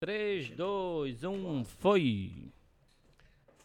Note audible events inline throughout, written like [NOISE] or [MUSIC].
3, 2, 1, foi!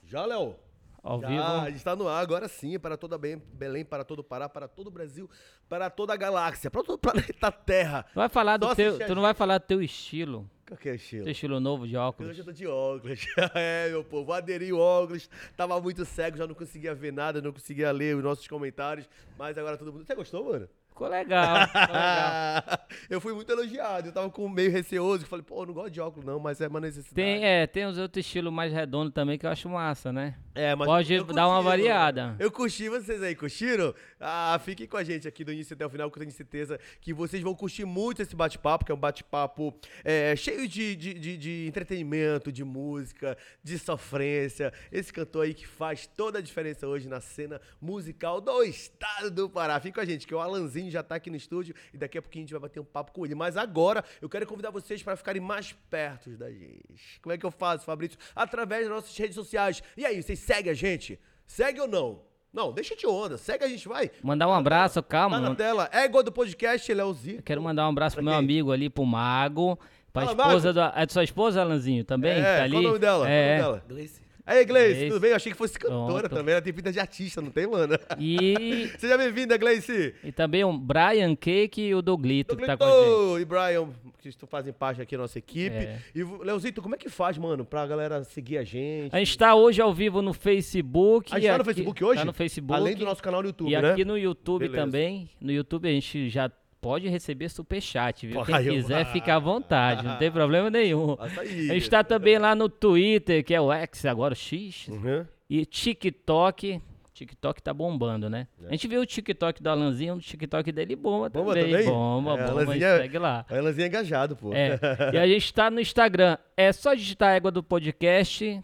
Já, Léo? Ao Já, vivo. a gente tá no ar agora sim, para toda Be- Belém, para todo o Pará, para todo o Brasil, para toda a galáxia, para todo o [LAUGHS] planeta Terra. Tu vai falar do Só teu. Tu não vai falar do teu estilo. Qual que é o estilo? Teu estilo novo de óculos. Eu tô de óculos. [LAUGHS] é, meu povo, aderi o óculos. Tava muito cego, já não conseguia ver nada, não conseguia ler os nossos comentários. Mas agora todo mundo. Você gostou, mano? Ficou legal. Ficou legal. [LAUGHS] eu fui muito elogiado. Eu tava com meio receoso. Falei, pô, eu não gosto de óculos, não, mas é uma necessidade. Tem, é, tem os outros estilos mais redondos também que eu acho massa, né? É, mas Pode eu dar uma curti, variada. mano. Eu curti, vocês aí curtiram? Ah, fiquem com a gente aqui do início até o final, que eu tenho certeza que vocês vão curtir muito esse bate-papo, que é um bate-papo é, cheio de, de, de- de entretenimento, de música, de sofrência. Esse cantor aí que faz toda a diferença hoje na cena musical do estado do Pará. Fica com a gente, que o Alanzinho já tá aqui no estúdio e daqui a pouquinho a gente vai bater um papo com ele. Mas agora eu quero convidar vocês para ficarem mais perto da gente. Como é que eu faço, Fabrício? Através das nossas redes sociais. E aí, vocês seguem a gente? Segue ou não? Não, deixa de onda. Segue a gente, vai. Mandar um abraço, Tá calma. na mano. tela. Égua do podcast, Leozinho. Eu quero mandar um abraço pro meu amigo ali, pro Mago. Pra Fala, esposa da. É de sua esposa, Alanzinho, também? É, tá ali? qual o nome dela? É. Qual o nome dela? Gleice. Aí, Gleice, Gleice. tudo bem? Eu achei que fosse cantora Pronto. também. Ela tem vida de artista, não tem, mano? E, [LAUGHS] Seja bem-vinda, Gleice. e também o Brian Cake e o Doglito, que tá com a gente. E Brian, que fazem parte aqui da nossa equipe. É. E, Leozito, como é que faz, mano, pra galera seguir a gente? A gente tá hoje ao vivo no Facebook. A gente tá no aqui- Facebook hoje? Tá no Facebook. Além do nosso canal no YouTube, E né? aqui no YouTube Beleza. também. No YouTube a gente já pode receber superchat, viu? Quem quiser, fica à vontade, não tem [LAUGHS] problema nenhum. A gente tá também lá no Twitter, que é o X, agora o X. Uhum. E TikTok. TikTok tá bombando, né? A gente viu o TikTok do Alanzinho, o TikTok dele bomba, Bomba também. também? Bomba, É, bomba, Alanzinho é- segue lá. A Elanzinha é engajado, pô. É. E a gente tá no Instagram. É só digitar Égua do Podcast.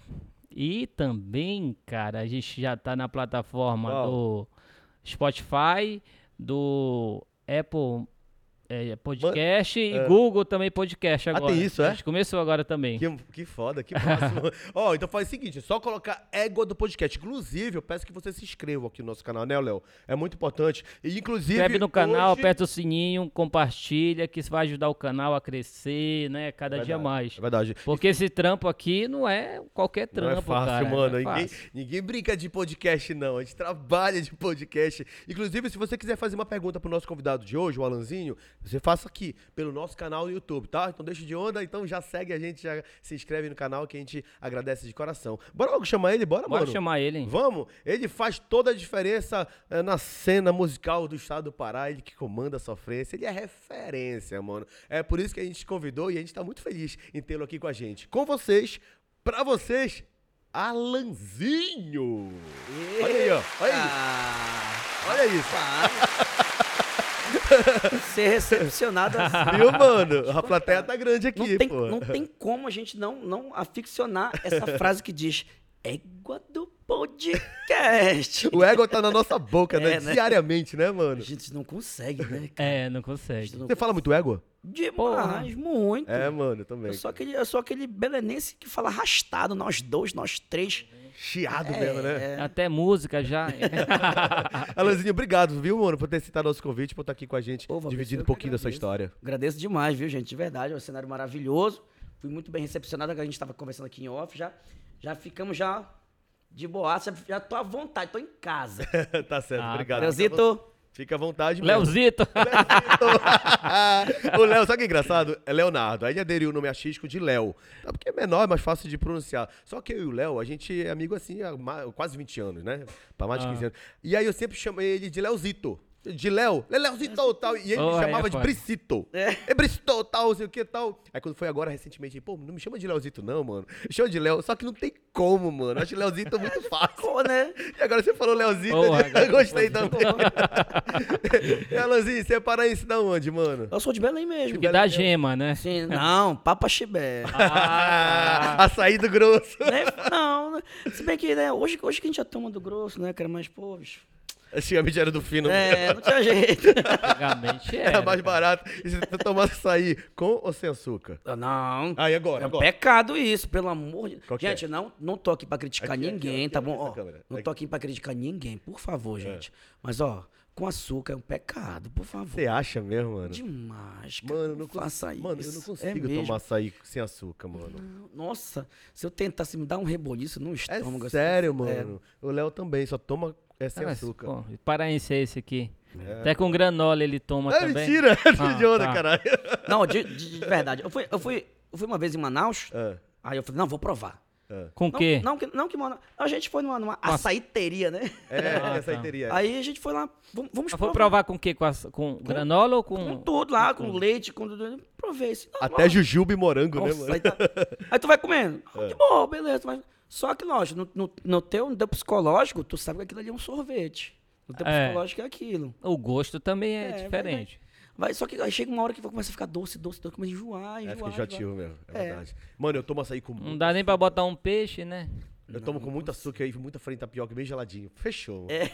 E também, cara, a gente já tá na plataforma Qual? do Spotify, do Apple é, Podcast e é. Google também Podcast Ah, agora. tem isso, é? A gente começou agora também. Que, que foda, que [LAUGHS] máximo. Ó, então faz o seguinte, é só colocar égua do podcast. Inclusive, eu peço que você se inscreva aqui no nosso canal, né, Léo? É muito importante. E, inclusive, inscreve no canal, hoje- aperta o sininho, compartilha, que isso vai ajudar o canal a crescer, né? Cada É dia verdade, mais. É verdade. Porque esse trampo aqui não é qualquer Não trampo, é fácil, cara. não mano. é ninguém, fácil. ninguém brinca de podcast, não. A gente trabalha de podcast. Inclusive, se você quiser fazer uma pergunta pro nosso convidado de hoje, o Alanzinho, você faça aqui, pelo nosso canal no YouTube, tá? Então deixa de onda, então já segue a gente, já se inscreve no canal que a gente agradece de coração. Bora logo chamar ele, bora, Bora mano? chamar ele, hein? Vamos? Ele faz toda a diferença eh, na cena musical do estado do Pará, ele que comanda a sofrência, ele é referência, mano. É por isso que a gente te convidou e a gente tá muito feliz em tê-lo aqui com a gente. Com vocês, pra vocês, Alanzinho! Olha aí, ó. Olha aí. Ah, Olha isso. [LAUGHS] ser recepcionado assim. Viu, mano? A plateia tá grande aqui, Não tem, pô. não tem como a gente não, não aficcionar essa frase que diz égua do podcast. O ego tá na nossa boca, né? É, né? Diariamente, né, A mano? gente não consegue, né? cara? É, não A consegue. não Você fala muito ego? Demais, muito. É, mano, também. Eu sou, aquele, eu sou aquele belenense que fala arrastado, nós dois, nós três. Chiado mesmo, né? É, Até música já. [LAUGHS] Alanzinho, obrigado, viu, mano, por ter citado nosso convite, por estar aqui com a gente, Pô, dividindo eu um pouquinho da sua agradeço. história. Agradeço demais, viu, gente? De verdade, é um cenário maravilhoso. Fui muito bem recepcionado, a gente estava conversando aqui em off, já, já ficamos já de boa, já, já tô à vontade, tô em casa. [LAUGHS] tá certo, Ah, obrigado. Leozito, Fica à vontade mesmo. Leozito. [LAUGHS] [LAUGHS] o Léo, sabe o que é engraçado? É Leonardo. Aí ele aderiu o nome artístico de Léo. Tá, Porque é menor, é mais fácil de pronunciar. Só que eu e o Léo, a gente é amigo assim há quase 20 anos, né? Pra mais de Ah. 15 anos. E aí eu sempre chamei ele de Leozito. De Léo, Leozito tal. E ele Oh, me chamava é de foda. Bricito. É. É Bricito tal, não sei o que tal. Aí quando foi agora recentemente, pô, não me chama de Leozito não, mano. Me chama de Léo. Só que não tem como, mano. Acho Leozito muito fácil. pô, né? E agora você falou Leozito, Oh, eu gostei também. [LAUGHS] Alanzinho, você é paraense da onde, mano? Eu sou de Belém mesmo. Que dá gema, né? Sim, não, Papa Chibé. [LAUGHS] Ah, [LAUGHS] Açaí do grosso. Né? Não, né? se bem que né, hoje, hoje que a gente já toma do grosso, né, cara? Mas, pô, bicho. Antigamente era do fino. É, não tinha jeito. antigamente Era era. mais barato. E você tomasse açaí com ou sem açúcar? Não. Aí agora, É um agora. pecado isso, pelo amor de Qual que é? Gente, não, não tô aqui pra criticar Aqui, ninguém, aqui, tá aqui bom? Ó, não tô aqui pra criticar ninguém, por É. favor, gente. Mas, ó, com açúcar é um pecado, por favor. Você acha mesmo, mano? Demais, cara. Mano, eu não faça consigo. Mano, eu isso. não É consigo mesmo. tomar açaí sem açúcar, mano. Nossa, se eu tentasse me dar um reboliço no É estômago. assim, sério, é, mano. O Léo também, só toma é sem Ah, açúcar. pô, paraense é esse aqui. É. Até com granola ele toma É também. mentira! [LAUGHS] Ah, de onda, tá. caralho. [LAUGHS] Não, de, de- de verdade. Eu fui, eu, fui, eu fui uma vez em Manaus, É, aí eu falei, não, vou provar. é. Com o Não, quê? não, que, não que Manaus. A gente foi numa, numa açaíteria, né? É, Ah, tá. Aí a gente foi lá, vamos, vamos Mas foi provar com o quê? Com, as- com granola ou com... Com tudo lá, com leite, com tudo. Provei assim. não, Até não. jujuba e morango, né, Nossa, mano? aí, tá- aí tu vai comendo. [LAUGHS] É. De boa, beleza. Mas, só que, lógico, no, no, no teu, no teu psicológico, tu sabe que aquilo ali é um sorvete. No teu É. psicológico é aquilo. O gosto também é, É, vai- diferente. Vai, só que aí chega uma hora que vai começar a ficar doce, doce, doce, começa a enjoar, É, enjoar. fica enjoar. enjoativo mesmo, é, É. verdade. Mano, eu tomo açaí com Não dá nem pra botar um peixe, né? Eu tomo com muito açúcar aí, muita farinha de tapioca, bem geladinho. Fechou. É.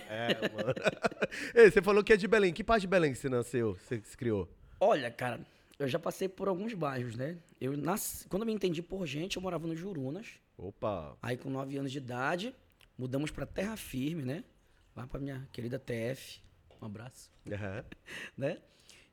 mano. [LAUGHS] Ei, você falou que é de Belém. Que parte de Belém que você nasceu, você se criou? Olha, cara, eu já passei por alguns bairros, né? Eu nasci, quando eu me entendi por gente, eu morava no Jurunas. Opa. Aí com 9 anos de idade, mudamos pra Terra Firme, né? Lá pra minha querida TF. Um abraço, Aham. [LAUGHS] né?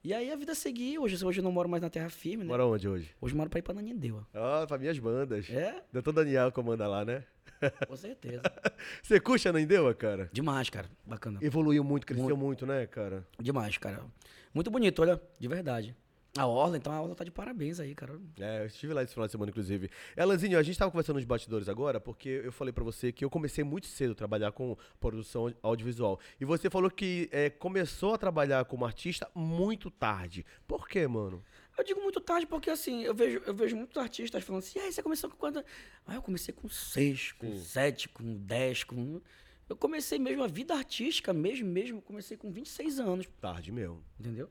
E aí a vida seguiu. Hoje, hoje eu não moro mais na Terra Firme, né? Mora onde hoje? Hoje eu moro pra ir pra Nanindeua. Ó, pra minhas bandas. É, Doutor Daniel comanda lá, né? [LAUGHS] com certeza. [LAUGHS] Você curte a Naindeua, cara? Demais, cara. Bacana. Evoluiu muito, cresceu muito, né, cara? Demais, cara. Muito bonito, olha, de verdade. A Orla, então a Orla tá de parabéns aí, cara. É, eu estive lá esse final de semana, inclusive. Elanzinho, a gente tava conversando nos bastidores agora, porque eu falei pra você que eu comecei muito cedo a trabalhar com produção audiovisual. E você falou que é, começou a trabalhar como artista muito tarde. Por quê, mano? Eu digo muito tarde porque, assim, eu vejo, eu vejo muitos artistas falando assim, e aí, você começou com quanto? Ah, eu comecei com seis, com sete, com dez, com... Eu comecei mesmo a vida artística, mesmo, mesmo, comecei com 26 anos, Tarde mesmo. entendeu?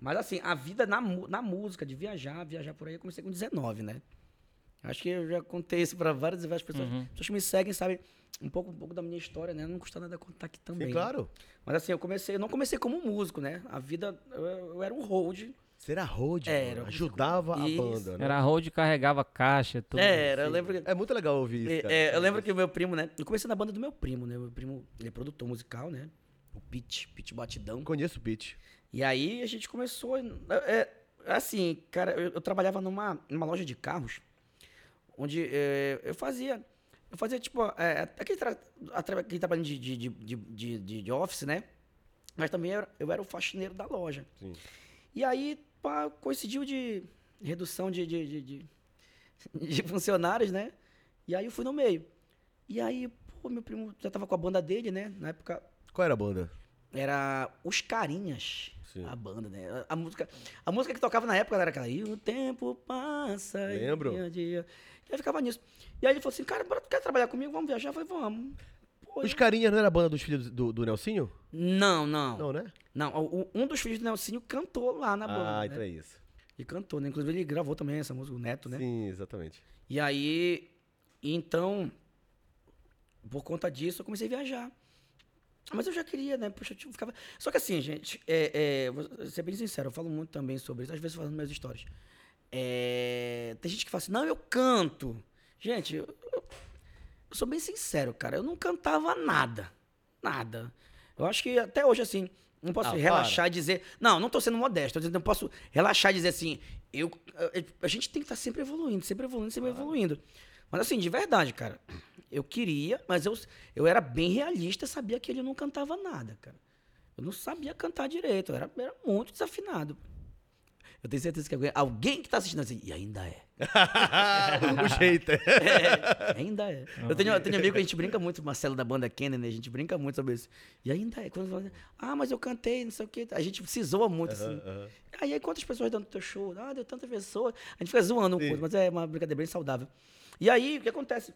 Mas, assim, a vida na, na música, de viajar, viajar por aí, eu comecei com 19, né? Acho que eu já contei isso pra várias e várias pessoas. Pessoas que me seguem sabem um pouco, um pouco da minha história, né? Não custa nada contar aqui também. Sim, né? claro. Mas assim, eu comecei, eu não comecei como músico, né? A vida, eu, eu era um hold. Será road, Era, mano. Ajudava a Isso. banda, né? Era road, carregava caixa, tudo. Era, eu lembro que. É muito legal ouvir isso, É, cara. é, eu lembro que o meu primo, né? Eu comecei na banda do meu primo, né? Meu primo, ele é produtor musical, né? O Pete, Pete Batidão. Conheço o Pete. E aí a gente começou. É, é, assim, cara, eu, eu trabalhava numa, numa loja de carros, onde é, eu fazia. Eu fazia, tipo, é, aquele, tra, aquele trabalho de, de, de, de, de- office, né? Mas também eu era, eu era o faxineiro da loja. Sim. E aí, pá, coincidiu de redução de, de, de, de- [LAUGHS] de funcionários, né? E aí eu fui no meio. E aí, pô, meu primo já tava com a banda dele, né? Na época Qual era a banda? Era Os Carinhas, Sim. a banda, né? A, a música, a música que tocava na época era aquela, e o tempo passa, e Lembro. a dia. E aí ficava nisso. E aí ele falou assim, cara, bora, tu quer trabalhar comigo? Vamos viajar? Eu falei, vamos. Pô, Os Carinhas não era a banda dos filhos do, do Nelsinho? Não, não. Não, né? Não, o- um dos filhos do Nelsinho cantou lá na banda. ah, né? então é isso. E cantou, né? Inclusive ele gravou também essa música, o Neto, né? Sim, exatamente. E aí, então, por conta disso, eu comecei a viajar. Mas eu já queria, né? Poxa, eu ficava... Só que assim, gente, é, é, vou ser bem sincero, eu falo muito também sobre isso, às vezes falando minhas histórias. É, tem gente que fala assim, não, eu canto. Gente, eu, eu- eu sou bem sincero, cara, eu não cantava nada. Nada. Eu acho que até hoje, assim, não posso Ah, relaxar e dizer. Não, não tô sendo modesto, dizendo, não posso relaxar e dizer assim, eu, a, a gente tem que estar sempre evoluindo, sempre evoluindo, sempre evoluindo. Mas assim, de verdade, cara, eu queria, mas eu, eu era bem realista, sabia que ele não cantava nada, cara. Eu não sabia cantar direito, eu era, era muito desafinado. Eu tenho certeza que alguém, alguém que tá assistindo assim, e ainda é. [LAUGHS] o jeito. é. [LAUGHS] É, ainda é. Eu tenho, eu tenho amigo que a gente brinca muito, Marcelo da banda Kennedy, a gente brinca muito sobre isso. E ainda é. Quando fala, ah, mas eu cantei, não sei o quê. A gente se zoa muito, assim. Aí, aí quantas pessoas dando teu show? Ah, deu tanta pessoa. A gente fica zoando um pouco, mas é uma brincadeira bem saudável. E aí, o que acontece?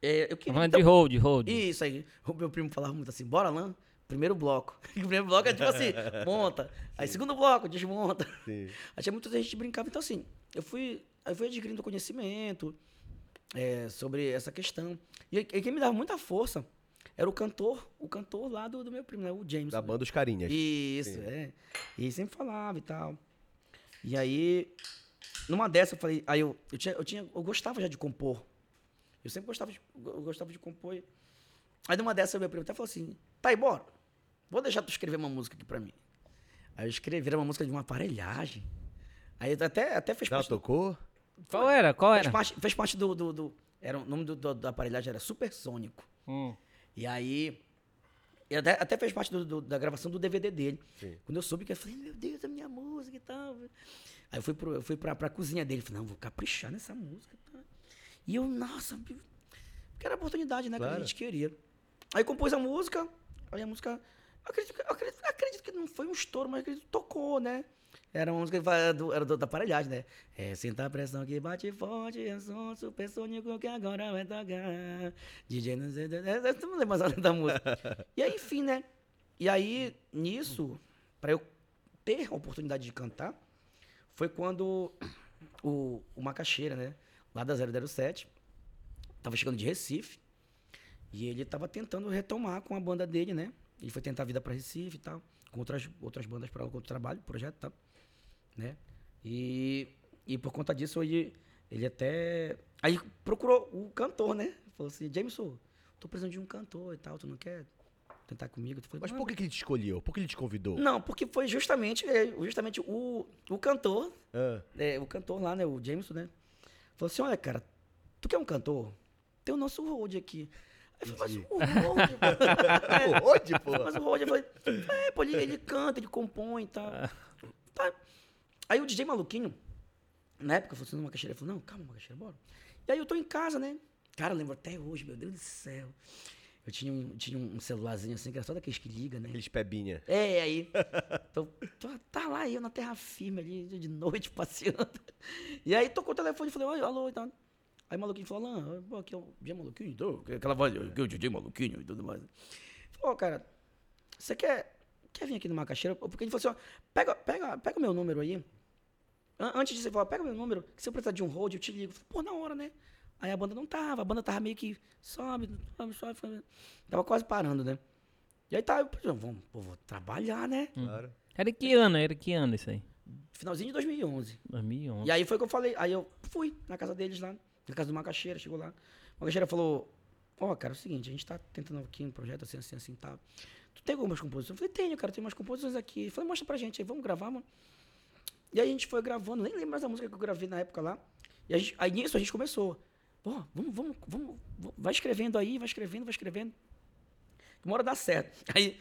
É, eu queria. então- de road, road. isso aí. [LAUGHS] O meu primo falava muito assim, bora lá, primeiro bloco. [LAUGHS] o primeiro bloco é tipo assim, [LAUGHS] monta. Aí segundo bloco, desmonta. Sim. Aí tinha muita gente que brincava. Então, assim, eu fui, eu fui adquirindo conhecimento é, sobre essa questão. E, e quem me dava muita força era o cantor, o cantor lá do, do meu primo, né? O James. Da banda Os Carinhas. Isso, Sim. é. E ele sempre falava e tal. E aí, numa dessa, eu falei, aí eu, eu, tinha, eu, tinha, eu gostava já de compor. Eu sempre gostava de, eu gostava de compor. Aí numa dessa, meu primo até falou assim, tá aí, bora. vou deixar tu escrever uma música aqui pra mim. Aí eu escrevi era uma música de uma aparelhagem. Aí até, até fez Já parte, tocou? Qual era? Qual fez era? parte, fez parte do, do, do- era o nome do, do- da aparelhagem era Supersônico. Hum. E aí e até, até fez parte do- do- da gravação do DVD dele. Sim. Quando eu soube que eu falei, meu Deus, a minha música e tal. Aí eu fui, pro, eu fui pra, pra cozinha dele, falei, não, vou caprichar nessa música. Tá? E eu, nossa, porque era a oportunidade, né, que Claro. a gente queria. Aí compôs a música, aí a música, acredito, que- acredito, acredito que não foi um estouro, mas acredito que tocou, né? Era uma música que fa- do, era do- da aparelhagem, né? É, senta a pressão que bate forte, é som supersônico que agora vai tocar. DJ não sei, eu não lembro mais a da música. [LAUGHS] E aí, enfim, né? E aí, nisso, pra eu ter a oportunidade de cantar, foi quando o, o Macaxeira, né? Lá da 007, tava chegando de Recife. E ele tava tentando retomar com a banda dele, né? Ele foi tentar a vida pra Recife e tal. Com outras, outras bandas para outro trabalho, projeto e tal. Né? E, e por conta disso, ele, ele até. Aí procurou o cantor, né? Falou assim: Jameson, tô precisando de um cantor e tal, tu não quer tentar comigo? Falei, Mas "Não, por que, que ele te escolheu? Por que ele te convidou? Não, porque foi justamente, é, justamente o, o cantor Ah, é, o cantor lá, né, o Jameson, né? Falou assim, olha, cara, tu quer um cantor? Tem o nosso Road aqui. Aí eu falei, mas o Road, Pô, [LAUGHS] Onde, pô? mas o Road, eu falei, é, pô, ele, ele canta, ele compõe e tal. Tá. Aí o DJ Maluquinho, na época, falou assim, não, Macaxeira, ele falou, não, calma, Macaxeira, bora. E aí eu tô em casa, né? Cara, eu lembro até hoje, meu Deus do céu. Eu tinha um, tinha um celularzinho assim, que era só daqueles que liga, né? Aqueles pebinha. É, aí. [LAUGHS] Tô, tô- tá lá eu na terra firme ali, de noite, [LAUGHS] passeando. E aí tocou o telefone e falei, oi, alô e tal. Aí o maluquinho falou, Alan, pô, aqui é o DJ Maluquinho, então, aquela voz, aqui é o DJ Maluquinho e tudo mais. Falou, cara, você quer, quer vir aqui no Macaxeira? Porque ele falou assim, ó, pega, pega, pega o meu número aí. An- Antes de você falar, pega o meu número, que se eu precisar de um hold, eu te ligo. Eu falei, pô, na hora, né? Aí a banda não tava, a banda tava meio que sobe, sobe, sobe. sobe. Tava quase parando, né? E aí tá, eu, vamos, pô, vou trabalhar, né? Claro. Era que ano? Era que ano isso aí? Finalzinho de 2011. 2011. E aí foi que eu falei, aí eu fui na casa deles lá, na casa do Macaxeira, chegou lá. O Macaxeira falou, ó, cara, é o seguinte, a gente tá tentando aqui um projeto assim, assim, assim, tá. Tu tem algumas composições? Eu falei, tenho, cara, tem umas composições aqui. Ele falou, mostra pra gente aí, vamos gravar, mano. E aí a gente foi gravando, nem lembro mais da música que eu gravei na época lá. E a gente, aí nisso a gente começou. Pô, vamos, vamos, vamos, vai escrevendo aí, vai escrevendo, vai escrevendo. Uma hora dá certo. [LAUGHS] Aí,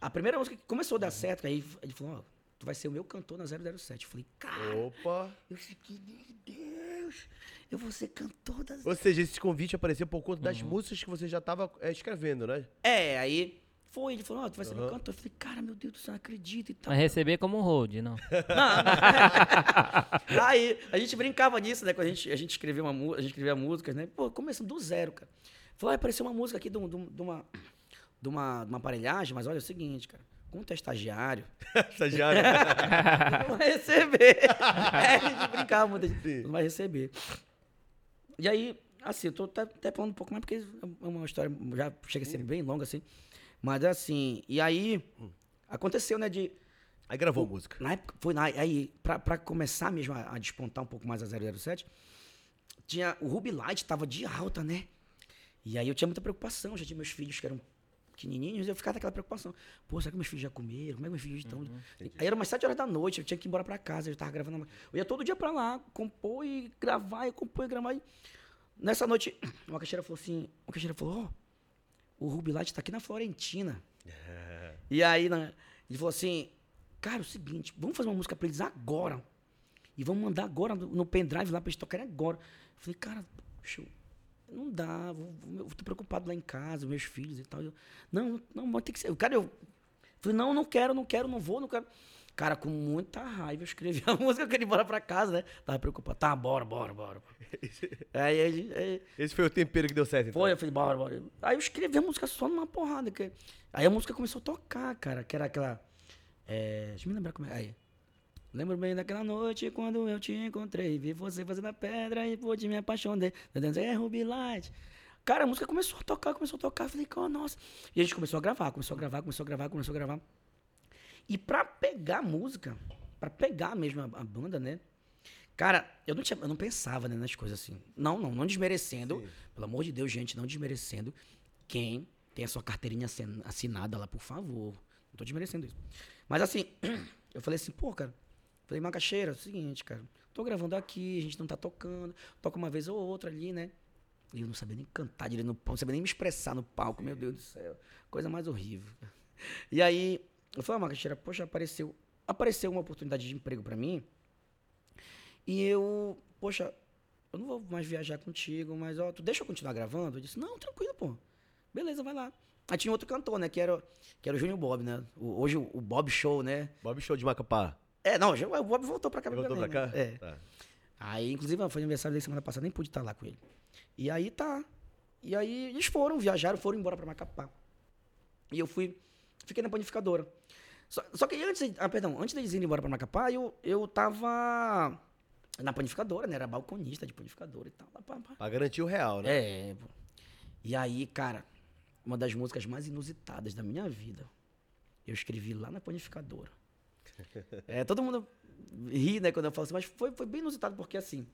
a primeira música que começou a dar certo, aí ele falou, ó, tu vai ser o meu cantor na 007. Eu falei, cara, Opa. eu fiquei, meu Deus, eu vou ser cantor das... Ou seja, esse convite apareceu por conta das músicas que você já tava é, escrevendo, né? É, aí foi, ele falou, ó, tu vai ser meu Aham. cantor. Eu falei, cara, meu Deus do céu, não acredito e tal. Vai receber como hold, não. [LAUGHS] [LAUGHS] Aí a gente brincava nisso, né? Quando a gente, a gente escrevia uma música, a gente escrevia músicas, né? Pô, começando do zero, cara. Falou, ah, apareceu uma música aqui de, um- de um- uma, de, uma, de uma aparelhagem, mas olha é o seguinte, cara. Como tu é estagiário, [LAUGHS] Estagiário. não vai receber. é, a gente brincava muito, a gente não vai receber. E aí, assim, eu tô até, até falando um pouco mais, porque é uma história, já chega a ser bem longa, assim. Mas assim, e aí, aconteceu, né, de... Aí gravou música. Na época, foi na, aí, pra, pra começar mesmo a, a despontar um pouco mais a 007, tinha, o Ruby Light tava de alta, né? E aí eu tinha muita preocupação, já tinha meus filhos que eram pequenininhos, eu ficava naquela preocupação. Pô, será que meus filhos já comeram? Como é que meus filhos estão? Aí era umas 7 horas da noite, eu tinha que ir embora pra casa, eu tava gravando. Eu ia todo dia pra lá, compor e gravar, e compor e gravar. E... Nessa noite, uma caixeira falou assim, uma caixeira falou, ó, o Light tá aqui na Florentina. E aí, né, ele falou assim, cara, é o seguinte, vamos fazer uma música pra eles agora. E vamos mandar agora no, no pendrive lá pra eles tocarem agora. Eu falei, cara, poxa, não dá, vou, tô preocupado lá em casa, meus filhos e tal. Eu, não, não, vai ter que ser. O cara, eu falei, não, não quero, não quero, não vou, não quero. Cara, com muita raiva, eu escrevi a [LAUGHS] música, eu queria ir embora pra casa, né? Tava preocupado. Tá, bora, bora, bora. [LAUGHS] aí, aí, aí Esse foi o tempero que deu certo, então. foi, eu falei, bora, bora. Aí eu escrevi a música só numa porrada. Que... Aí a música começou a tocar, cara, que era aquela. É... Deixa eu me lembrar como é. Aí. Lembro bem daquela noite quando eu te encontrei. Vi você fazendo a pedra e pude me apaixonei. É Ruby Light. Cara, a música começou a tocar, começou a tocar. Falei, oh, nossa. E a gente começou a gravar, começou a gravar, começou a gravar, começou a gravar. E pra pegar a música, pra pegar mesmo a, a banda, né? Cara, eu não, tinha, eu não pensava né, nas coisas assim. Não, não, não desmerecendo. Sim. Pelo amor de Deus, gente, não desmerecendo quem tem a sua carteirinha assin- assinada lá, por favor. Não tô desmerecendo isso. Mas assim, [CLEARS THROAT] eu falei assim, pô, cara. Falei, Macaxeira, é o seguinte, cara. Tô gravando aqui, a gente não tá tocando. Toca uma vez ou outra ali, né? E eu não sabia nem cantar direito no palco, não sabia nem me expressar no palco, meu Deus do céu. Coisa mais horrível. E aí, eu falei, ah, Macaxeira, poxa, apareceu, apareceu uma oportunidade de emprego pra mim. E eu, poxa, eu não vou mais viajar contigo, mas ó, tu deixa eu continuar gravando? Eu disse, não, tranquilo, pô. Beleza, vai lá. Aí tinha outro cantor, né? Que era, que era o Júnior Bob, né? O- hoje o, Bob Show, né? Bob Show de Macapá. É, não, já- o Bob voltou pra cá. Voltou pra cá? né? É. Tá. Aí, inclusive, foi aniversário dele semana passada, nem pude estar lá com ele. E aí tá. E aí eles foram, viajaram, foram embora pra Macapá. E eu fui, fiquei na panificadora. Só, só que antes, ah, perdão, antes deles irem embora pra Macapá, eu, eu tava na panificadora, né? Era balconista de panificadora e tal. pá, pá. Pra garantir o real, né? É. E aí, cara, uma das músicas mais inusitadas da minha vida, eu escrevi lá na panificadora. [LAUGHS] É, todo mundo ri, né, quando eu falo assim, mas foi, foi bem inusitado, porque assim,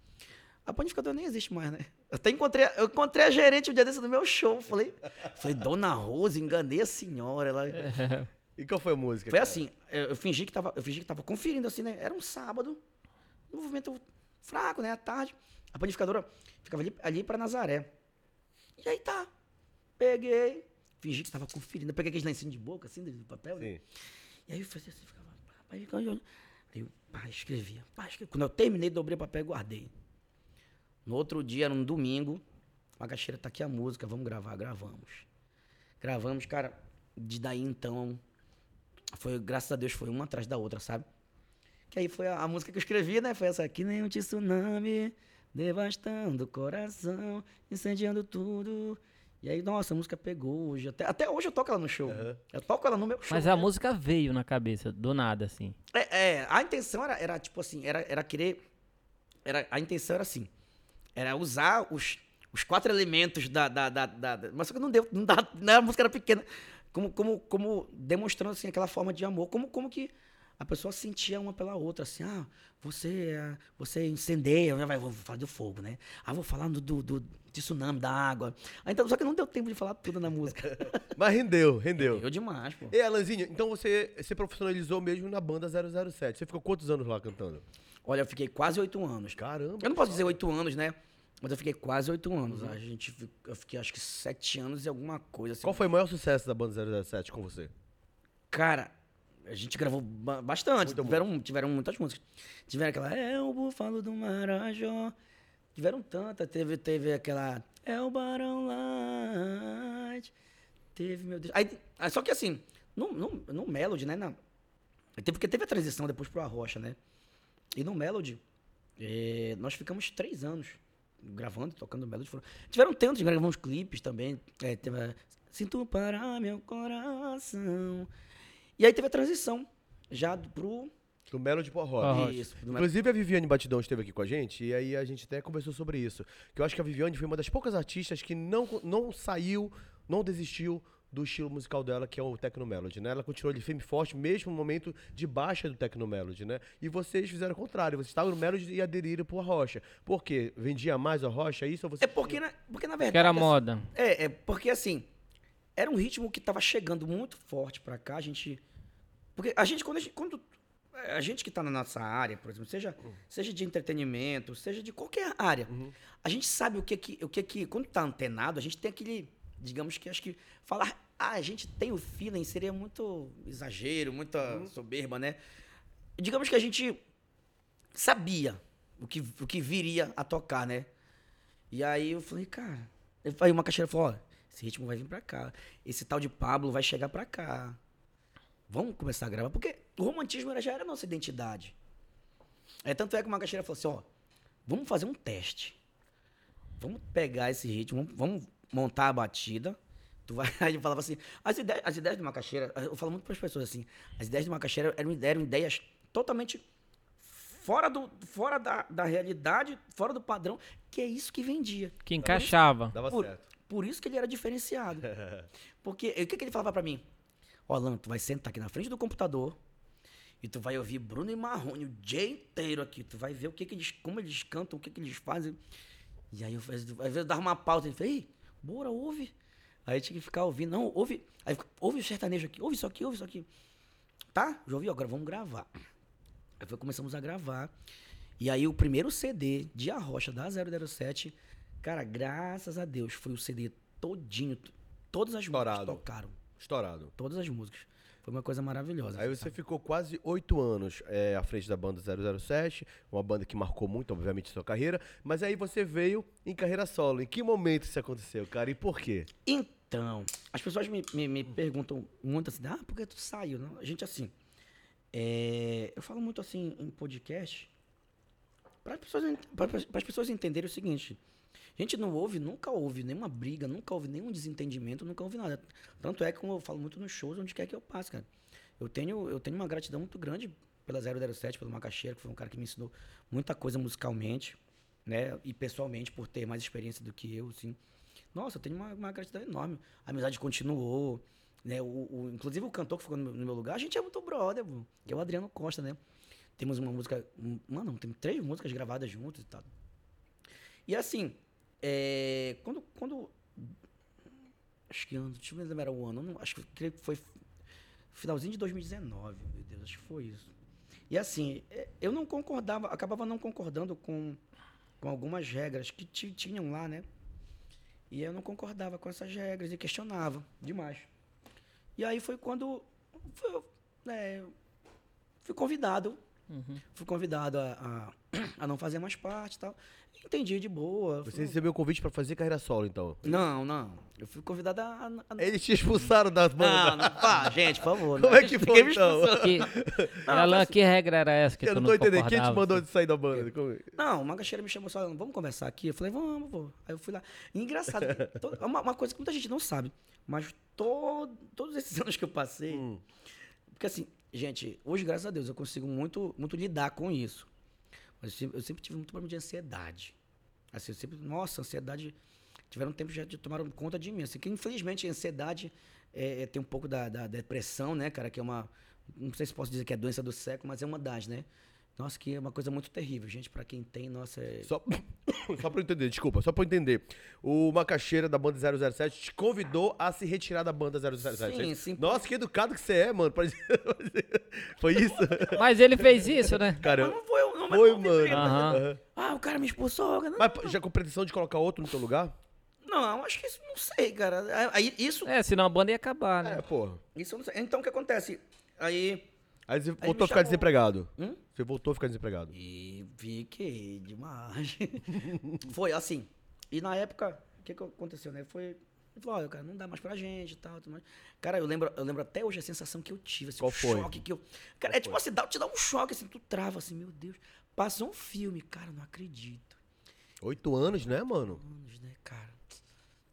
a panificadora nem existe mais, né? Eu até encontrei, eu encontrei a gerente um dia desse no meu show, falei, falei, Dona Rosa, enganei a senhora. Ela... [LAUGHS] E qual foi a música? Foi cara? assim, eu, eu fingi que tava, eu fingi que tava conferindo assim, né? Era um sábado, um movimento fraco, né? À tarde. A panificadora ficava ali, ali para Nazaré. E aí tá. Peguei, fingi que tava conferindo. Eu peguei aqueles lencinhos de boca, assim, do papel, né? Sim. E aí eu fazia assim, ficava, pá, ficava olhando. Aí eu, pá, escrevia. Pá, escrevia. Quando eu terminei, dobrei o papel e guardei. No outro dia, era um domingo, a caixeira tá aqui a música, vamos gravar, gravamos. Gravamos, cara, de daí então, foi, graças a Deus, foi uma atrás da outra, sabe? Que aí foi a, a música que eu escrevi, né? Foi essa aqui, nem um tsunami, devastando o coração, incendiando tudo. E aí, nossa, a música pegou hoje. Até, até hoje eu toco ela no show. Eu toco ela no meu show. Mas a né? música veio na cabeça, do nada, assim. É, é, a intenção era, era tipo assim, era, era querer. Era, a intenção era assim. Era usar os, os quatro elementos da, da, da, da- Mas só que não deu. Não dá, né, a música era pequena. Como, como, como demonstrando assim, aquela forma de amor. Como, como que a pessoa sentia uma pela outra, assim, ah, você, é, você incendeia, né, vai, vou falar do fogo, né? Ah, vou falar do, do, tsunami, da água. Ah, então, só que não deu tempo de falar tudo na música. [LAUGHS] Mas rendeu, rendeu. Deu demais, pô. E Alanzinho, então você se profissionalizou mesmo na banda 007. Você ficou quantos anos lá cantando? Olha, eu fiquei quase oito anos. Caramba. Eu não posso dizer oito anos, né? Mas eu fiquei quase oito anos. A gente, eu fiquei acho que sete anos e alguma coisa. Assim. Qual foi o maior sucesso da banda 007 com você? Cara, a gente gravou ba- bastante. Tiveram, tiveram muitas músicas. Tiveram aquela É o Búfalo do Marajó. Tiveram tanta. Teve, teve aquela É o Barão Light. Teve, meu Deus. Aí, só que assim, no, no, no Melody, né? Na, teve, porque teve a transição depois pro Arrocha, né? E no Melody, eh, nós ficamos três anos gravando, tocando Melody. Foram- Tiveram tantos, gravamos clipes também. eh, teve Sinto parar meu coração. E aí teve a transição já pro. Do Melody pro Rock. Isso. Inclusive a Viviane Batidão esteve aqui com a gente e aí a gente até conversou sobre isso. Que eu acho que a Viviane foi uma das poucas artistas que não, não saiu, não desistiu do estilo musical dela, que é o Tecno Melody, né? Ela continuou de firme e forte, mesmo no momento de baixa do Tecno Melody, né? E vocês fizeram o contrário, vocês estavam no Melody e aderiram pro Rocha. Por quê? Vendia mais a Rocha, isso ou você... É porque, na, porque na verdade. Que era assim, moda. É, é porque assim, era um ritmo que tava chegando muito forte pra cá, a gente. Porque a gente, quando a gente, quando a gente que tá na nossa área, por exemplo, seja, seja de entretenimento, seja de qualquer área, a gente sabe o que que, o que que, quando tá antenado, a gente tem aquele, digamos que acho que falar, ah, a gente tem o feeling seria muito exagero, muita soberba, né? Digamos que a gente sabia o que, o que viria a tocar, né? E aí eu falei, cara. eu- Aí uma caixeira falou: ó, esse ritmo vai vir pra cá. Esse tal de Pablo vai chegar pra cá. Vamos começar a gravar. Porque o romantismo era- já era a nossa identidade. É, tanto é que uma caixeira falou assim: ó, vamos fazer um teste. Vamos pegar esse ritmo, vamos, vamos montar a batida. Tu vai, [LAUGHS] aí eu falava assim, as ideias, as ideias de uma caixeira, eu falo muito para as pessoas assim, as ideias de uma caixeira eram, eram ideias totalmente fora, do, fora da, da realidade, fora do padrão, que é isso que vendia. Que encaixava. Dava Por, certo. por isso que ele era diferenciado. [LAUGHS] Porque o que, que ele falava pra mim? Ó, Alan, tu vai sentar aqui na frente do computador e tu vai ouvir Bruno e Marrone o dia inteiro aqui. Tu vai ver o que, que eles, como eles cantam, o que, que eles fazem. E aí eu, às vezes eu dava uma pausa e ele falei, ei, bora, ouve. Aí tinha que ficar ouvindo. Não, ouve. Aí ouve o sertanejo aqui, ouve isso aqui, ouve isso aqui. tá, já ouviu? Agora vamos gravar. Aí foi, começamos a gravar. E aí o primeiro CD de Arrocha da 007, cara, graças a Deus, foi o CD todinho. Todas as Estourado. músicas tocaram. Estourado. Todas as músicas. Foi uma coisa maravilhosa. Aí você sabe? ficou quase oito anos é, à frente da banda 007, uma banda que marcou muito, obviamente, sua carreira. Mas aí você veio em carreira solo. Em que momento isso aconteceu, cara? E por quê? Então, as pessoas me, me, me perguntam muito assim, ah, por que tu saiu? Não, a gente, assim, é, eu falo muito assim em podcast para as pessoas, pra- pra- pessoas entenderem o seguinte. Gente não ouve, nunca houve nenhuma briga, nunca houve nenhum desentendimento, nunca houve nada. Tanto é que, como eu falo muito nos shows, onde quer que eu passe, cara. Eu tenho, eu tenho uma gratidão muito grande pela 007, pelo Macaxeira, que foi um cara que me ensinou muita coisa musicalmente, né? E pessoalmente, por ter mais experiência do que eu, assim. Nossa, eu tenho uma, uma gratidão enorme. A amizade continuou, né? O, o- inclusive o cantor que ficou no meu, lugar, a gente é muito brother, que é o Adriano Costa, né? Temos uma música, mano, tem três músicas gravadas juntos e tal. E assim, é, quando, quando, acho que ano, deixa eu lembrar o ano, não- acho que foi finalzinho de 2019, meu Deus, acho que foi isso. E assim, é, eu não concordava, acabava não concordando com, com algumas regras que ti- tinham lá, né? E eu não concordava com essas regras e questionava demais. E aí foi quando né, fui convidado, fui convidado a, a, a não fazer mais parte e tal. Entendi de boa. Você Fui- recebeu o convite pra fazer carreira solo, então. Não, não. Eu fui convidado a. a- [LAUGHS] Eles te expulsaram das Não, bandas. não, pá, gente, por favor. [LAUGHS] Como não. é que foi, então? Que, [LAUGHS] Alan, que regra era essa que Eu tu não tô entendendo. Quem te mandou de sair da banda? Como- Não, uma gacheira me chamou só, vamos conversar aqui? Eu falei, vamos, pô. Aí eu fui lá. E engraçado, to- é uma, uma coisa que muita gente não sabe, mas to- todos esses anos que eu passei. Hum. Porque assim, gente, hoje, graças a Deus, eu consigo muito, muito lidar com isso. Mas eu sempre, tive muito problema de ansiedade. Assim, eu sempre, nossa, ansiedade. Tiveram tempo já de tomaram conta de mim. Assim, que infelizmente a ansiedade é, é- tem um pouco da, da depressão, né, cara? Que é uma. Não sei se posso dizer que é doença do século, mas é uma das, né? Nossa, que é uma coisa muito terrível, gente. Pra quem tem, nossa. É... Só, [COUGHS] só pra eu entender, desculpa, só pra eu entender. O Macaxeira da banda 007 te convidou a se retirar da banda 007. Sim, sim. Nossa, que educado que você é, mano. [LAUGHS] Foi isso? Mas ele fez isso, né? Cara, não foi não, foi, não mano. Ah, o cara me expulsou. Não, Mas já com pretensão de colocar outro no teu lugar? não, acho que isso não sei, cara. Aí isso. É, senão a banda ia acabar, né? É, porra. Isso eu não sei. Então o que acontece? Aí. Aí você voltou a ficar desempregado. Hum? Você voltou a ficar desempregado. E fiquei demais. [LAUGHS] foi assim. E na época, o que, que aconteceu, né? Foi. Ele falou, olha, cara, não dá mais pra gente e tal. tudo mais. Cara, eu lembro, eu lembro até hoje a sensação que eu tive, assim, Qual o foi? choque que eu. Cara, é tipo assim, dá, te dá um choque, assim, tu trava assim, meu Deus. Passou um filme, cara, não acredito. Oito anos, né, mano? Anos, né, cara?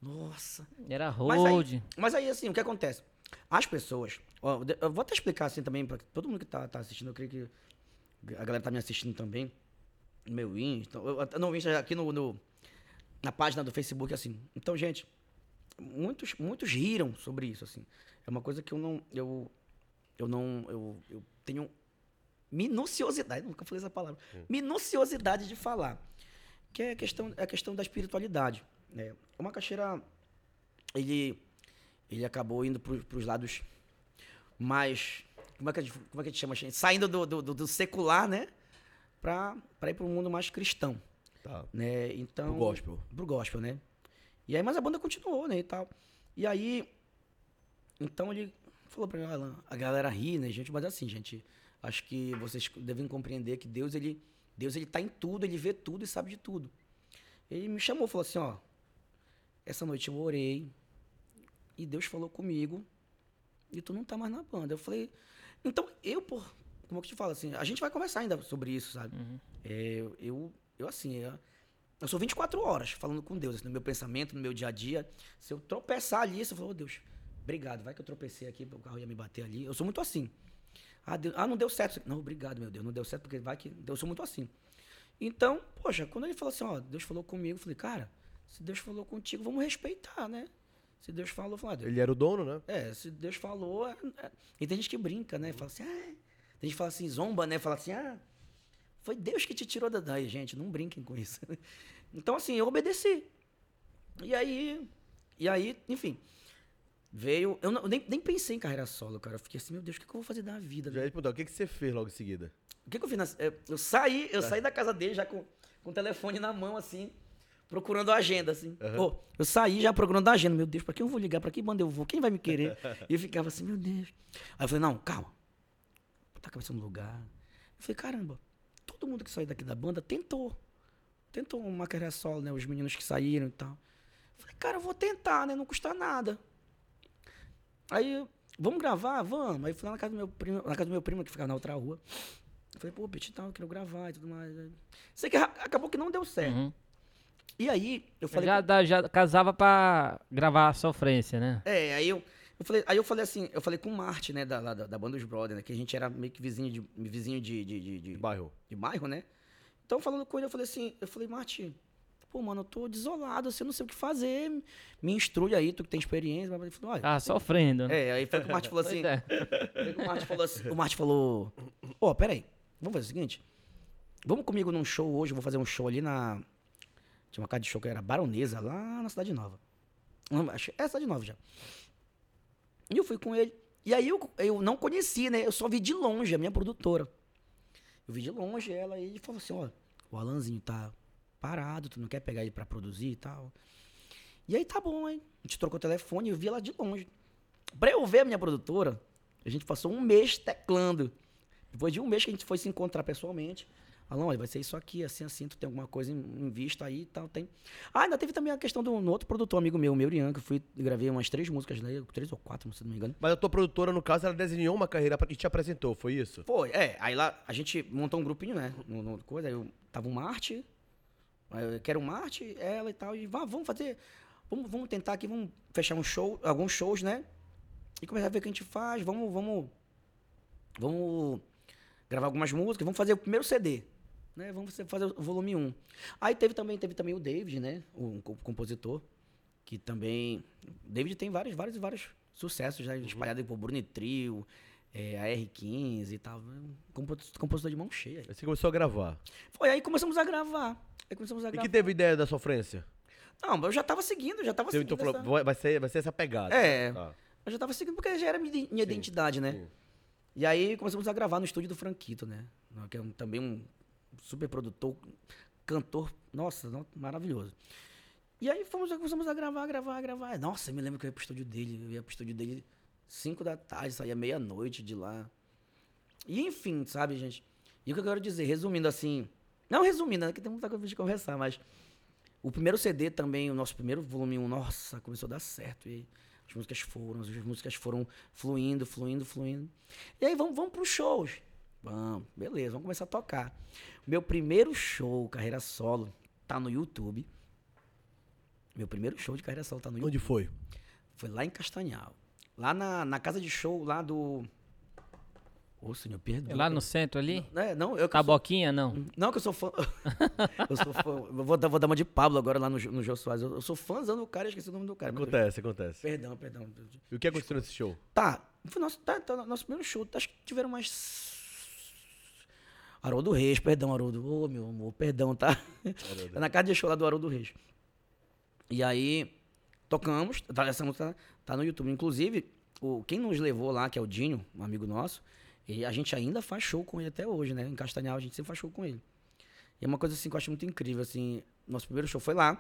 Nossa. Era Mas hold. aí, mas aí, assim, o que acontece? As pessoas. ó, eu vou até explicar assim também, pra todo mundo que tá, tá assistindo, eu creio que a galera tá me assistindo também. No meu Insta. eu- eu- No Insta, aqui no, no- na página do Facebook, assim. Então, gente, muitos, muitos riram sobre isso, assim. É uma coisa que eu não. Eu, eu não. Eu, eu tenho minuciosidade, nunca falei essa palavra. Minuciosidade de falar. Que é a questão, é a questão da espiritualidade. Né? O Macaxeira, ele, ele acabou indo para os lados mais. Como é que a gente, como é que a gente chama? Saindo do, do, do- secular, né? Para ir para o mundo mais cristão. Tá. Né? Então, Pro gospel. Pro gospel, né? E aí, mas a banda continuou, né? E tal. E aí. Então ele falou pra mim, Alan, a galera ri, né, gente? Mas assim, gente, acho que vocês devem compreender que Deus, ele, Deus, ele tá em tudo, ele vê tudo e sabe de tudo. Ele me chamou, falou assim, ó, essa noite eu orei e Deus falou comigo e tu não tá mais na banda. Eu falei, então eu, por, como é que eu te falo assim, a gente vai conversar ainda sobre isso, sabe? É, eu, eu, eu, assim, eu, eu sou 24 horas falando com Deus, assim, no meu pensamento, no meu dia a dia. Se eu tropeçar ali, você falou, oh, Deus, obrigado, vai que eu tropecei aqui, o carro ia me bater ali. Eu sou muito assim. Ah, Deus- ah, não deu certo. Não, obrigado, meu Deus, não deu certo porque vai que. Eu sou muito assim. Então, poxa, quando ele falou assim, ó, Deus falou comigo, eu falei, cara, se Deus falou contigo, vamos respeitar, né? Se Deus falou, falei, ah, Deus, Ele era o dono, né? é, se Deus falou. é- é- E tem gente que brinca, né? Fala assim, ah. Tem gente que fala assim, zomba, né? Fala assim, ah, foi Deus que te tirou da. Daí, gente, não brinquem com isso. [LAUGHS] Então, assim, eu obedeci. E aí. E aí, enfim. Veio. Eu, não- eu nem, nem pensei em carreira solo, cara. Eu fiquei assim, meu Deus, o que, que eu vou fazer da vida? Já ia perguntar, o que, que você fez logo em seguida? O que, que eu fiz? na- Eu, eu saí, eu saí da casa dele já com, com o telefone na mão, assim, procurando a agenda, assim. Pô, eu saí já procurando a agenda. Meu Deus, pra quem eu vou ligar? Pra que banda eu vou? Quem vai me querer? [LAUGHS] e eu ficava assim, meu Deus. Aí eu falei, não, calma. Botar a cabeça no lugar. Eu falei, caramba, todo mundo que saiu daqui da banda tentou. Tentou uma carreira solo, né? Os meninos que saíram e tal. Eu falei, cara, eu vou tentar, né? Não custa nada. Aí, vamos gravar? Vamos. Aí fui lá na casa do meu primo, na casa do meu primo, que ficava na outra rua. Eu falei, pô, Petit, tal, eu quero gravar e tudo mais. Sei que acabou que não deu certo. Uhum. E aí, eu falei. Já, já casava pra gravar a sofrência, né? É, aí eu, eu falei, aí eu falei assim, eu falei com o Marte, né, da, lá da, da banda dos Brothers, né, que a gente era meio que vizinho de, vizinho de, de, de, de- Bairro. de bairro, né? Então, falando com ele, eu falei assim, eu falei, Marte, pô, mano, eu tô desolado, assim, eu não sei o que fazer, me instrui aí, tu que tem experiência. Ele falou, olha, Tava sofrendo, né? é, aí foi que o Marte falou assim, é. O Marte falou assim, o Marte falou, ó, peraí, vamos fazer o seguinte, vamos comigo num show hoje, eu vou fazer um show ali na, tinha uma casa de show que era Baronesa, lá na Cidade Nova. É Cidade Nova já. E eu fui com ele, e aí eu, eu não conheci, né, eu só vi de longe a minha produtora. Eu vi de longe ela e ele falou assim, ó, o Alanzinho tá parado, tu não quer pegar ele pra produzir e tal. E aí tá bom, hein? A gente trocou o telefone e eu vi ela de longe. Pra eu ver a minha produtora, a gente passou um mês teclando. Depois de um mês que a gente foi se encontrar pessoalmente. Alão, vai ser isso aqui, assim, assim, tu tem alguma coisa em, em vista aí e tal, tem. Ah, ainda teve também a questão do um outro produtor amigo meu, o Meurian, que eu fui gravei umas três músicas dele, três ou quatro, se não me engano. Mas a tua produtora, no caso, ela desenhou uma carreira e te apresentou, foi isso? Foi, é, aí lá a gente montou um grupinho, né, no, no coisa, eu tava o Marte, eu quero o Marte, ela e tal, e vá, vamos fazer, vamos, vamos tentar aqui, vamos fechar um show, alguns shows, né, e começar a ver o que a gente faz, vamos, vamos, vamos gravar algumas músicas, vamos fazer o primeiro CD, né, vamos fazer o volume 1. Aí teve também, teve também o David, né, o co- compositor, que também, o David tem vários, vários, vários sucessos, já espalhados aí por Bruno e Trio, é, a R15 e tal, compo- compositor de mão cheia. Aí você começou a gravar. Foi aí começamos a gravar. Aí começamos a E gravar. que teve ideia da sofrência? Não, mas eu já tava seguindo, já tava Você seguindo. então essa- vai, vai ser, vai ser essa pegada. É. Tá. Eu já tava seguindo porque já era minha, minha identidade, né? sim. E aí começamos a gravar no estúdio do Franquito, né? Que é um- também um super produtor, cantor, nossa, no- maravilhoso. E aí fomos, começamos a gravar, gravar, gravar. Nossa, eu me lembro que eu ia pro estúdio dele, eu ia pro estúdio dele 5 da tarde, saía meia-noite de lá. E enfim, sabe, gente? E o que eu quero dizer, resumindo assim, não resumindo, né, que tem muita coisa de conversar, mas o primeiro CD também, o nosso primeiro volume 1, nossa, começou a dar certo. E as músicas foram, as músicas foram fluindo, fluindo, fluindo. E aí vamos, vamos pros shows. Vamos, beleza, vamos começar a tocar. Meu primeiro show, carreira solo, tá no YouTube. Meu primeiro show de carreira solo tá no YouTube. Onde foi? Foi lá em Castanhal. Lá na, na casa de show lá do. Ô, senhor, perdão. Lá no centro ali? É, não, eu que Tá sou- Taboquinha, não? não, que eu sou fã. [LAUGHS] eu sou fã. Eu vou, dar- vou dar uma de Pablo agora lá no, Jô- no Jô Soares. Eu, eu sou fãzão do cara, esqueci o nome do cara. meu. Acontece, acontece. Perdão, perdão. E o que aconteceu nesse show? Tá, foi nosso, tá, tá, nosso primeiro show. Acho que tiveram mais. Haroldo Reis, perdão, Haroldo. Ô, meu amor, perdão, tá? É [LAUGHS] na casa de show lá do Haroldo Reis. E aí, tocamos. Tá, essa música tá, tá no YouTube. Inclusive, o, quem nos levou lá, que é o Dinho, um amigo nosso, e a gente ainda faz show com ele até hoje, né? Em Castanhal, a gente sempre faz show com ele. E é uma coisa assim que eu acho muito incrível, assim. Nosso primeiro show foi lá.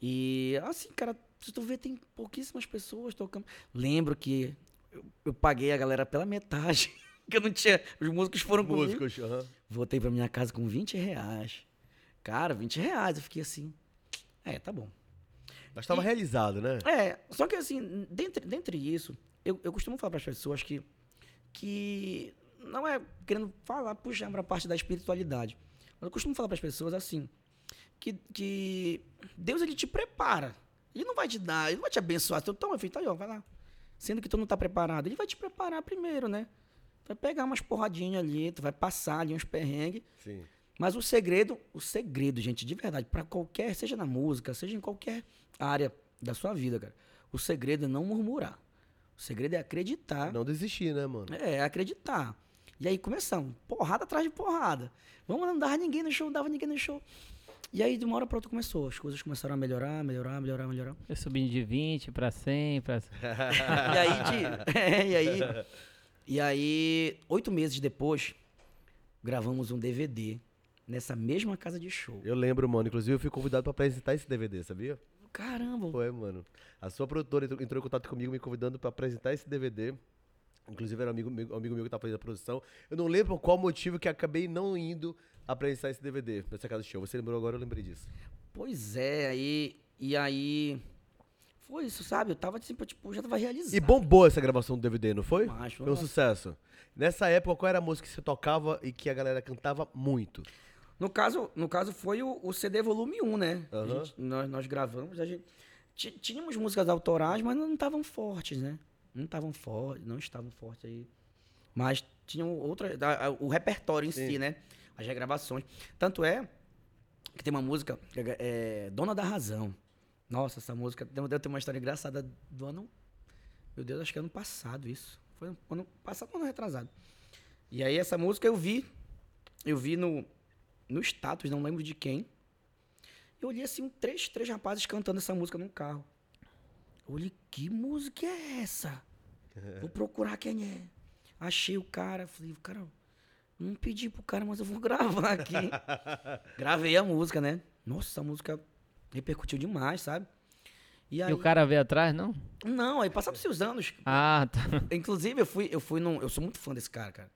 E, assim, cara, se tu vê, tem pouquíssimas pessoas tocando. Lembro que eu, eu paguei a galera pela metade. [LAUGHS] que eu não tinha. Os músicos foram comigo. Músicos, aham. Voltei pra minha casa com 20 reais. Cara, 20 reais. Eu fiquei assim. É, tá bom. Mas estava realizado, né? É, só que assim, dentre, dentre isso, eu, eu costumo falar para as pessoas que, que não é querendo falar, puxar para a parte da espiritualidade. Mas eu costumo falar para as pessoas assim, que, que Deus ele te prepara. Ele não vai te dar, ele não vai te abençoar. Então, toma, filho, tá aí, ó, vai lá. Sendo que tu não tá preparado, ele vai te preparar primeiro, né? Tu vai pegar umas porradinhas ali, tu vai passar ali uns perrengues. Sim. Mas o segredo, o segredo, gente, de verdade, para qualquer, seja na música, seja em qualquer área da sua vida, cara. O segredo é não murmurar. O segredo é acreditar. Não desistir, né, mano? É, acreditar. E aí começamos, porrada atrás de porrada. Vamos não dava ninguém no show, não dava ninguém no show. E aí, de uma hora pra outra, começou. As coisas começaram a melhorar, melhorar, melhorar, melhorar. Eu subindo de 20 pra 100, pra... [LAUGHS] e aí, de, [LAUGHS] é, e aí, e aí, oito meses depois, gravamos um DVD nessa mesma casa de show. Eu lembro, mano. Inclusive, eu fui convidado pra apresentar esse DVD, sabia? Caramba, Foi, mano. A sua produtora entrou, entrou em contato comigo, me convidando pra apresentar esse DVD. Inclusive, era um amigo, meu- um amigo meu que tava fazendo a produção. Eu não lembro qual motivo que acabei não indo apresentar esse DVD nessa casa de show. Você lembrou agora, eu lembrei disso. Pois é, aí. E aí. Foi isso, sabe? Eu tava tipo, tipo já tava realizado. E bombou essa gravação do DVD, não foi? Macho, Foi um nossa. sucesso. Nessa época, qual era a música que você tocava e que a galera cantava muito? No caso, no caso foi o, o CD volume 1, né? Aham. gente- nós, nós gravamos, a gente. Tínhamos músicas autorais, mas não estavam fortes, né? Não estavam fortes, não estavam fortes aí. Mas tinham outras. a- a- O repertório em si, Sim. né? As regravações. Tanto é que tem uma música, é, é Dona da Razão. Nossa, essa música deve ter uma história engraçada do ano. Meu Deus, acho que é ano passado isso. Foi ano passado ano retrasado. E aí essa música eu vi. Eu vi no, no status, não lembro de quem. Eu olhei assim, três, três rapazes cantando essa música num carro. Eu olhei, que música é essa? [LAUGHS] Vou procurar quem é. Achei o cara, falei, cara, não pedi pro cara, mas eu vou [LAUGHS] gravar aqui. [LAUGHS] Gravei a música, né? Nossa, a música repercutiu demais, sabe? E aí, E o cara veio atrás, não? Não, aí passaram-se os anos. Ah, tá. [LAUGHS] Inclusive, eu fui, eu fui num. Eu sou muito fã desse cara, cara.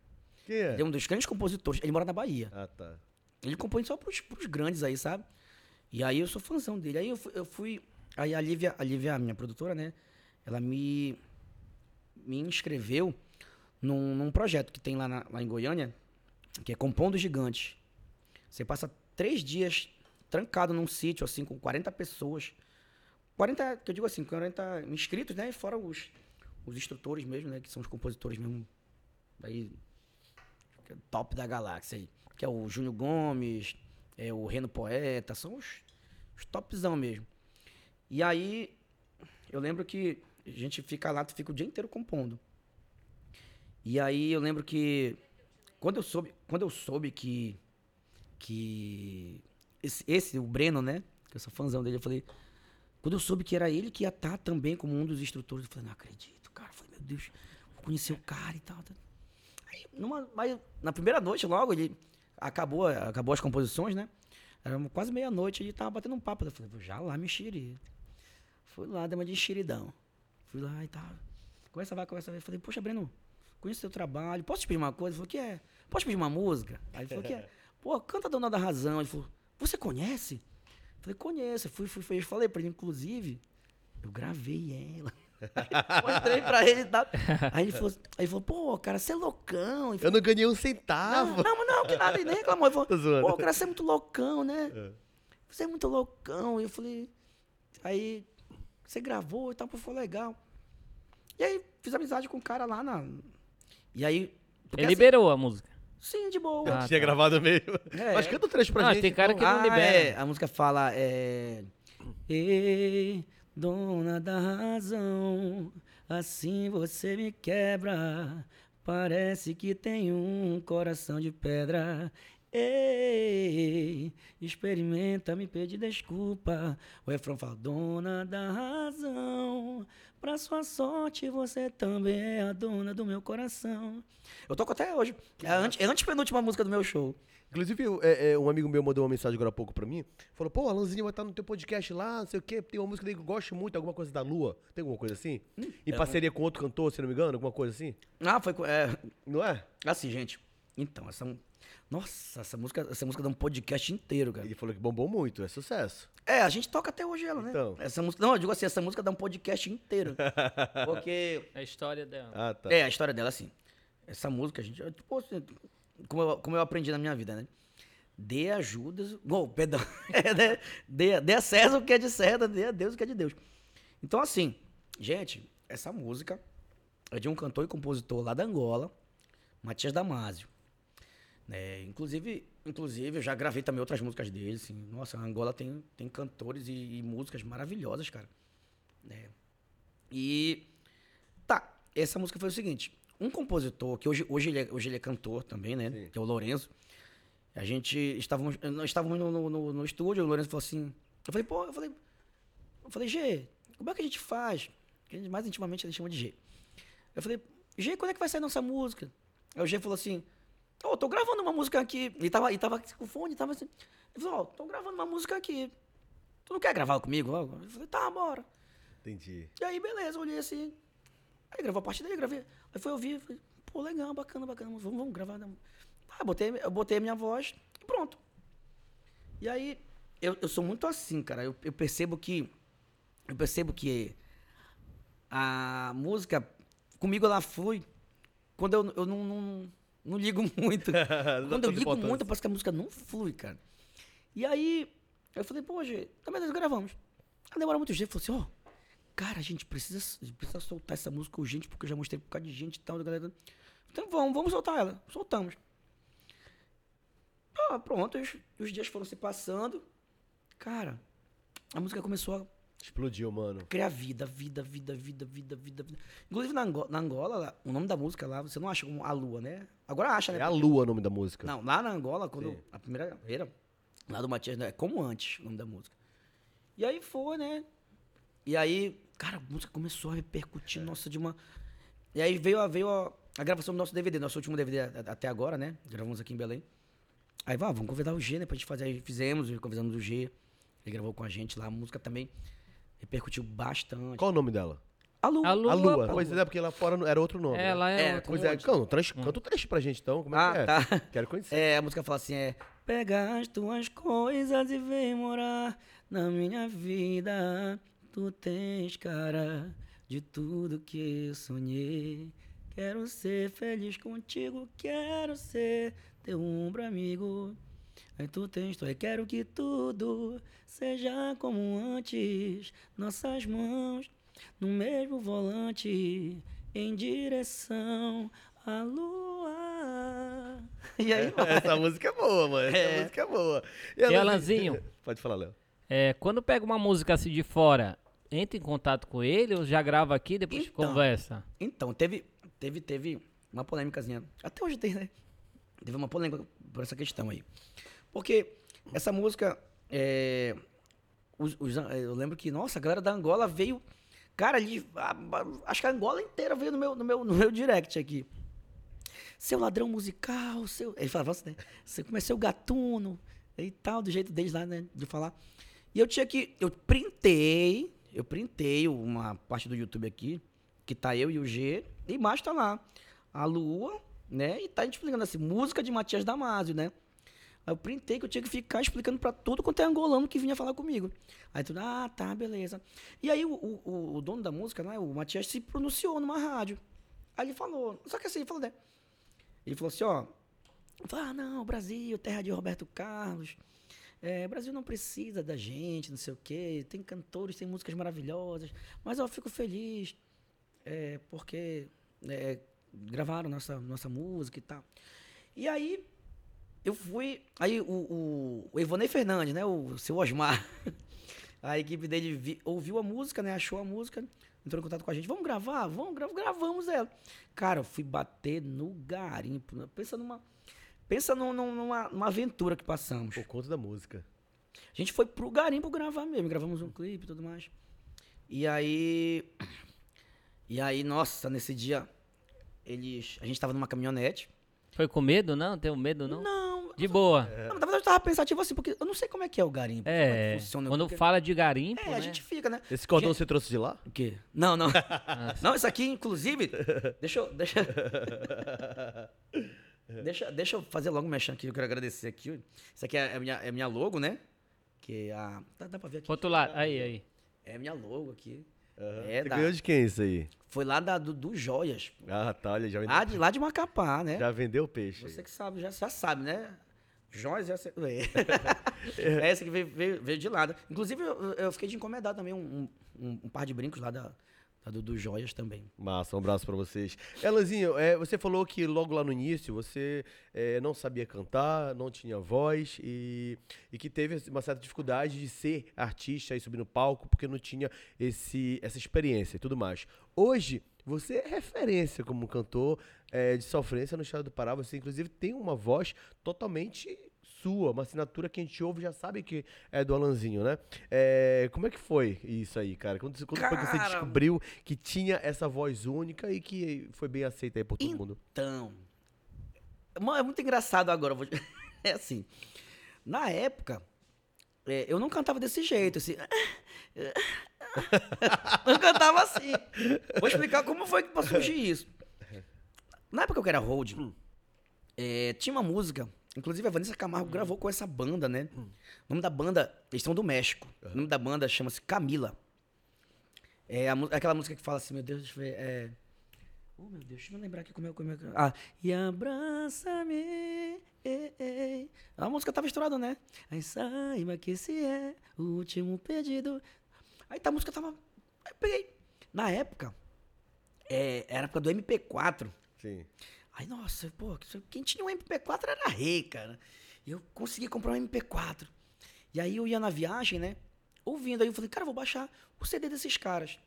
Quem é? Ele é um dos grandes compositores. Ele mora na Bahia. Ah, tá. Ele compõe só pros, pros grandes aí, sabe? E aí eu sou fãzão dele. Aí eu fui. Eu fui aí a Lívia, a Lívia, a minha produtora, né? Ela me. Me inscreveu num, num projeto que tem lá, na- lá em Goiânia, que é Compondo Gigante. Você passa três dias trancado num sítio, assim, com 40 pessoas. 40, que eu digo assim, 40 inscritos, né? E fora os, os instrutores mesmo, né? Que são os compositores mesmo. Aí, é top da galáxia aí. Que é o Júnior Gomes, é o Reno Poeta, são os, os topzão mesmo. E aí, eu lembro que a gente fica lá, tu fica o dia inteiro compondo. E aí eu lembro que quando eu soube, quando eu soube que que esse, esse, o Breno, né? Que eu sou fãzão dele, eu falei, quando eu soube que era ele que ia estar também como um dos instrutores, eu falei, não acredito, cara. Eu falei, meu Deus, vou conhecer o cara e tal. Aí, numa, mas na primeira noite, logo, ele acabou, acabou as composições, né? Era quase meia-noite, ele tava batendo um papo. Eu falei, vou já lá me enxerir. Fui lá, dei uma de enxeridão. Fui lá e tal. Conversa vai, conversa vai. Falei, poxa, Breno, conheço seu trabalho. Posso te pedir uma coisa? Ele falou, que é? Posso te pedir uma música? Aí ele falou, que é? [LAUGHS] Pô, canta Dona da Razão. Ele falou, você conhece? Eu falei, conheço. Eu fui, fui, fui. Eu falei pra ele, inclusive, eu gravei ela. [LAUGHS] Mostrei pra ele e tal. Aí ele falou, aí ele falou, pô, cara, você é loucão. Ele Eu falou, não ganhei um não, centavo. não, não, que nada, ele nem reclamou. Ele falou, [LAUGHS] pô, cara, você é muito loucão, né? Você é muito loucão. E eu falei, aí, você gravou e tal, pô, foi legal. E aí, fiz amizade com o cara lá na... E aí... Ele assim, liberou a música. Sim, de boa. Ah, Tinha tá. gravado mesmo. É. Mas canta o trecho pra Não, gente. tem cara que não Ah, libera. é, a música fala, é... Ei, dona da razão, assim você me quebra. Parece que tem um coração de pedra. Ei, experimenta me pedir desculpa. O refrão fala, dona da razão. Pra sua sorte, você também é a dona do meu coração. Eu toco até hoje. É a ante- é a antepenúltima música do meu show. Inclusive, é, é, um amigo meu mandou uma mensagem agora há pouco pra mim. Falou, pô, Alanzinho vai estar no teu podcast lá, não sei o quê. Tem uma música dele que eu gosto muito, alguma coisa da Lua. Tem alguma coisa assim? em é parceria com outro cantor, se não me engano, alguma coisa assim? Ah, foi. É, Não é? assim, gente. Então, essa. Nossa, essa música, essa música dá um podcast inteiro, cara. Ele falou que bombou muito, é sucesso. É, a gente toca até hoje ela, né? Então. Essa música, não, eu digo assim, essa música dá um podcast inteiro. [LAUGHS] Porque É a história dela. Ah, tá. É, a história dela, assim. Essa música, a gente. Tipo, assim, como, eu, como eu aprendi na minha vida, né? Dê ajudas. Bom, perdão. [LAUGHS] É, né? dê, dê a César o que é de César, dê a Deus o que é de Deus. Então, assim, gente, essa música é de um cantor e compositor lá da Angola, Matias Damasio. Né? inclusive, inclusive, eu já gravei também outras músicas dele. Assim. Nossa, a Angola tem, tem cantores e, e músicas maravilhosas, cara. né? E Tá, essa música foi o seguinte. Um compositor, que hoje, hoje, ele, é, hoje ele é cantor também, né? Sim. Que é o Lourenço. A gente estávamos, nós estávamos no, no, no, no estúdio, o Lourenço falou assim. Eu falei, pô, eu falei, eu falei, G, como é que a gente faz? Que a gente, mais intimamente ele chama de G. Eu falei, G, quando é que vai sair nossa música? Aí o G falou assim, ô, tô gravando uma música aqui. E tava, e tava com fone, tava assim. Ele falou, ó, tô gravando uma música aqui. Tu não quer gravar comigo? Eu falei, tá, bora. Entendi. E aí, beleza, eu olhei assim. Aí gravou a parte dele, gravei. Aí foi ouvir, falei, pô, legal, bacana, bacana, vamos, vamos gravar. Tá, botei, eu botei a minha voz e pronto. E aí, eu, eu sou muito assim, cara. Eu, eu percebo que. Eu percebo que a música, comigo ela flui quando eu, eu não, não, não ligo muito. [LAUGHS] Quando eu ligo muito, parece que a música não flui, cara. E aí, eu falei, pô, Gê, tá beleza, gravamos. Aí demora muito jeito, falou assim, ó, cara, a gente precisa, a gente precisa soltar essa música urgente, porque eu já mostrei por causa de gente e tal, da galera. Então vamos, vamos soltar ela. Soltamos. Ah, pronto, os, os dias foram se passando. Cara, a música começou a Explodiu, mano. criar vida, vida, vida, vida, vida, vida, vida. Inclusive na Angola, na Angola, o nome da música lá, você não acha como a lua, né? Agora acha, né? É a Lua o nome da música. Não, lá na Angola, quando Sim. a primeira era lá do Matias, é como antes o nome da música. E aí foi, né? E aí, cara, a música começou a repercutir, nossa, de uma. E aí veio a, veio a, a gravação do nosso DVD, nosso último DVD até agora, né? Gravamos aqui em Belém. Aí, vá, vamos convidar o G, né, pra gente fazer. Aí fizemos, convidamos o G. Ele gravou com a gente lá, a música também repercutiu bastante. Qual o nome dela? A Lua. A Lua, a Lua. Pois é, porque lá fora não- era outro nome. né? Ela é, É, outra- Pois é, canta, trans, canta o trecho pra gente então. Como é Ah, que é? tá. Quero conhecer. É, a música fala assim, é... Pega as tuas coisas e vem morar na minha vida. Tu tens cara de tudo que eu sonhei. Quero ser feliz contigo, quero ser teu ombro amigo. Aí tu tens, tu quero que tudo seja como antes. Nossas mãos no mesmo volante, em direção à lua. E aí, vai. Essa música é boa, mano. Essa É. música é boa. E Alanzinho? Pode falar, Léo. É, quando pega uma música assim de fora, entra em contato com ele ou já grava aqui e depois Então. conversa? Então, teve, teve, teve uma polêmicazinha. Até hoje tem, né? Teve uma polêmica por essa questão aí. Porque essa música, é, os- os- eu lembro que, nossa, a galera da Angola veio, cara, ali, a- a- acho que a Angola inteira veio no meu, no meu, no meu direct aqui. Seu ladrão musical, seu... Ele falava assim, né? Você começou gatuno e tal, do jeito deles lá, né? De falar. E eu tinha que... Eu printei, eu printei uma parte do YouTube aqui, que tá eu e o G, e embaixo tá lá a Lua, né? E tá a gente explicando assim, música de Matias Damasio, né? Aí eu printei que eu tinha que ficar explicando pra tudo quanto é angolano que vinha falar comigo. Aí tudo, ah, tá, beleza. E aí o, o, o- dono da música, né, o Matias, se pronunciou numa rádio. Aí ele falou, só que assim, ele falou, né? Ele falou assim, ó, ah, não, Brasil, terra de Roberto Carlos. É, Brasil não precisa da gente, não sei o quê. Tem cantores, tem músicas maravilhosas. Mas eu fico feliz é, porque é, gravaram nossa, nossa música e tal. E aí eu fui. Aí o, o, o Ivonei Fernandes, né? O seu Osmar. [LAUGHS] A equipe dele vi- ouviu a música, né? Achou a música, entrou em contato com a gente. Vamos gravar? Vamos, gra- gravamos ela. Cara, eu fui bater no garimpo. né? Pensa numa. Pensa num- num- numa, numa aventura que passamos. Por conta da música. A gente foi pro garimpo gravar mesmo, gravamos um clipe e tudo mais. E aí. E aí, nossa, nesse dia, eles. A gente tava numa caminhonete. Foi com medo, não? Tem medo, não? Não, De boa. não, na verdade eu tava pensativo assim, porque eu não sei como é que é o garimpo. como É, que funciona. quando porque- fala de garimpo, É, né? a gente fica, né? Esse cordão Gente- você trouxe de lá? O quê? Não, não. Ah, não, isso aqui, inclusive. Deixa eu. Deixa, [LAUGHS] deixa, deixa eu fazer logo um mexendo aqui, eu quero agradecer aqui. Isso aqui é a minha, é minha logo, né? Que é a. Dá, dá pra ver aqui. Outro lado, aí, aí. É minha logo aqui. Aham. É, você da- ganhou de quem isso aí? Foi lá da, do, do Joias. Ah, tá, olha, já vendeu, Lá de, lá de Macapá, né? já vendeu o peixe. Você que sabe, já, já sabe, né? Joias é essa. [LAUGHS] É essa que veio, veio, veio de né? Inclusive, eu, eu fiquei de encomendar também um, um, um par de brincos lá da, Joias também. Massa, um abraço pra vocês. Elanzinho, é, você falou que logo lá no início você é, não sabia cantar, não tinha voz e, e que teve uma certa dificuldade de ser artista e subir no palco porque não tinha esse, essa experiência e tudo mais. Hoje, você é referência como cantor é, de sofrência no estado do Pará. Você, inclusive, tem uma voz totalmente sua, uma assinatura que a gente ouve já sabe que é do Alanzinho, né? É, como é que foi isso aí, cara? Quando, quando foi que você Cara. descobriu que tinha essa voz única e que foi bem aceita aí por todo mundo? Então, é muito engraçado agora. vou- [LAUGHS] É assim, na época, é, eu não cantava desse jeito, assim. Eu cantava assim. Vou explicar como foi que pra surgir isso. Na época que eu era hold, é, tinha uma música, inclusive a Vanessa Camargo gravou com essa banda, né? O nome da banda, eles são do México. O nome da banda chama-se Camila. É a aquela música que fala assim, meu Deus, deixa eu ver. É... Oh, meu Deus, deixa eu lembrar aqui como é, como é que... Ah, e abraça-me. A música tava estourada, né? Aí saiba que esse é o último pedido. Aí tá, a música tava. Aí eu peguei. Na época, é, era a época do MP4. Sim. Aí, nossa, pô, quem tinha um MP4 era rei, cara. E eu consegui comprar um MP4. E aí eu ia na viagem, né? Ouvindo. Aí eu falei, cara, eu vou baixar o CD desses caras.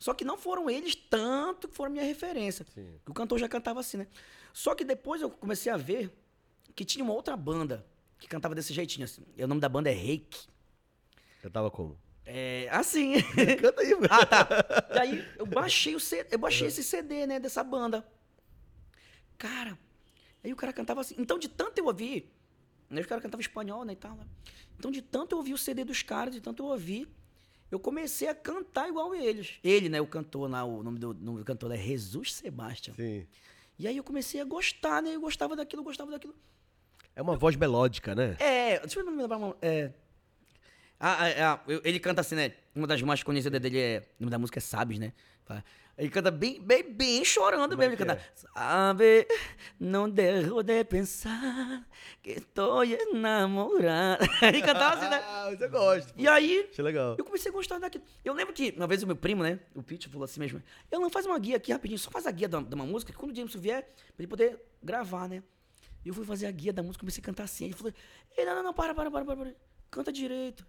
Só que não foram eles tanto que foram minha referência. Sim. O cantor já cantava assim, né? Só que depois eu comecei a ver que tinha uma outra banda que cantava desse jeitinho, assim. E o nome da banda é Reiki. Eu tava como? É, assim. [LAUGHS] Canta aí, ah, tá. E aí eu baixei o CD, eu baixei esse CD, né, dessa banda. Cara, aí o cara cantava assim. Então, de tanto eu ouvir, né, os caras cantavam espanhol, né, e tal. né? Então, de tanto eu ouvir o CD dos caras, de tanto eu ouvir, eu comecei a cantar igual eles. Ele, né, o cantor lá, o nome do, nome do cantor é Jesus Sebastian. Sim. E aí eu comecei a gostar, né, eu gostava daquilo, eu gostava daquilo. É uma voz melódica, né? É, deixa eu me lembrar. É. Ah, ah, ah, eu- ele canta assim, né? Uma das mais conhecidas dele é. O nome da música é Sabes, né? Ele canta bem, bem, bem chorando Como é mesmo. Ele que canta. Sabe, não dejo de pensar que estou enamorado. [LAUGHS] Ele cantava assim, né? Ah, você gosta. E aí, Achei legal. eu comecei a gostar daquilo. Eu lembro que uma vez o meu primo, né? O Pete falou assim mesmo. Eu não faz uma guia aqui rapidinho, só faz a guia da- de uma música, que quando o Jameson vier, pra ele poder gravar, né? E eu fui fazer a guia da música, comecei a cantar assim. Ele falou: Ei, não, não, não, para, para, para, para, para. Canta direito.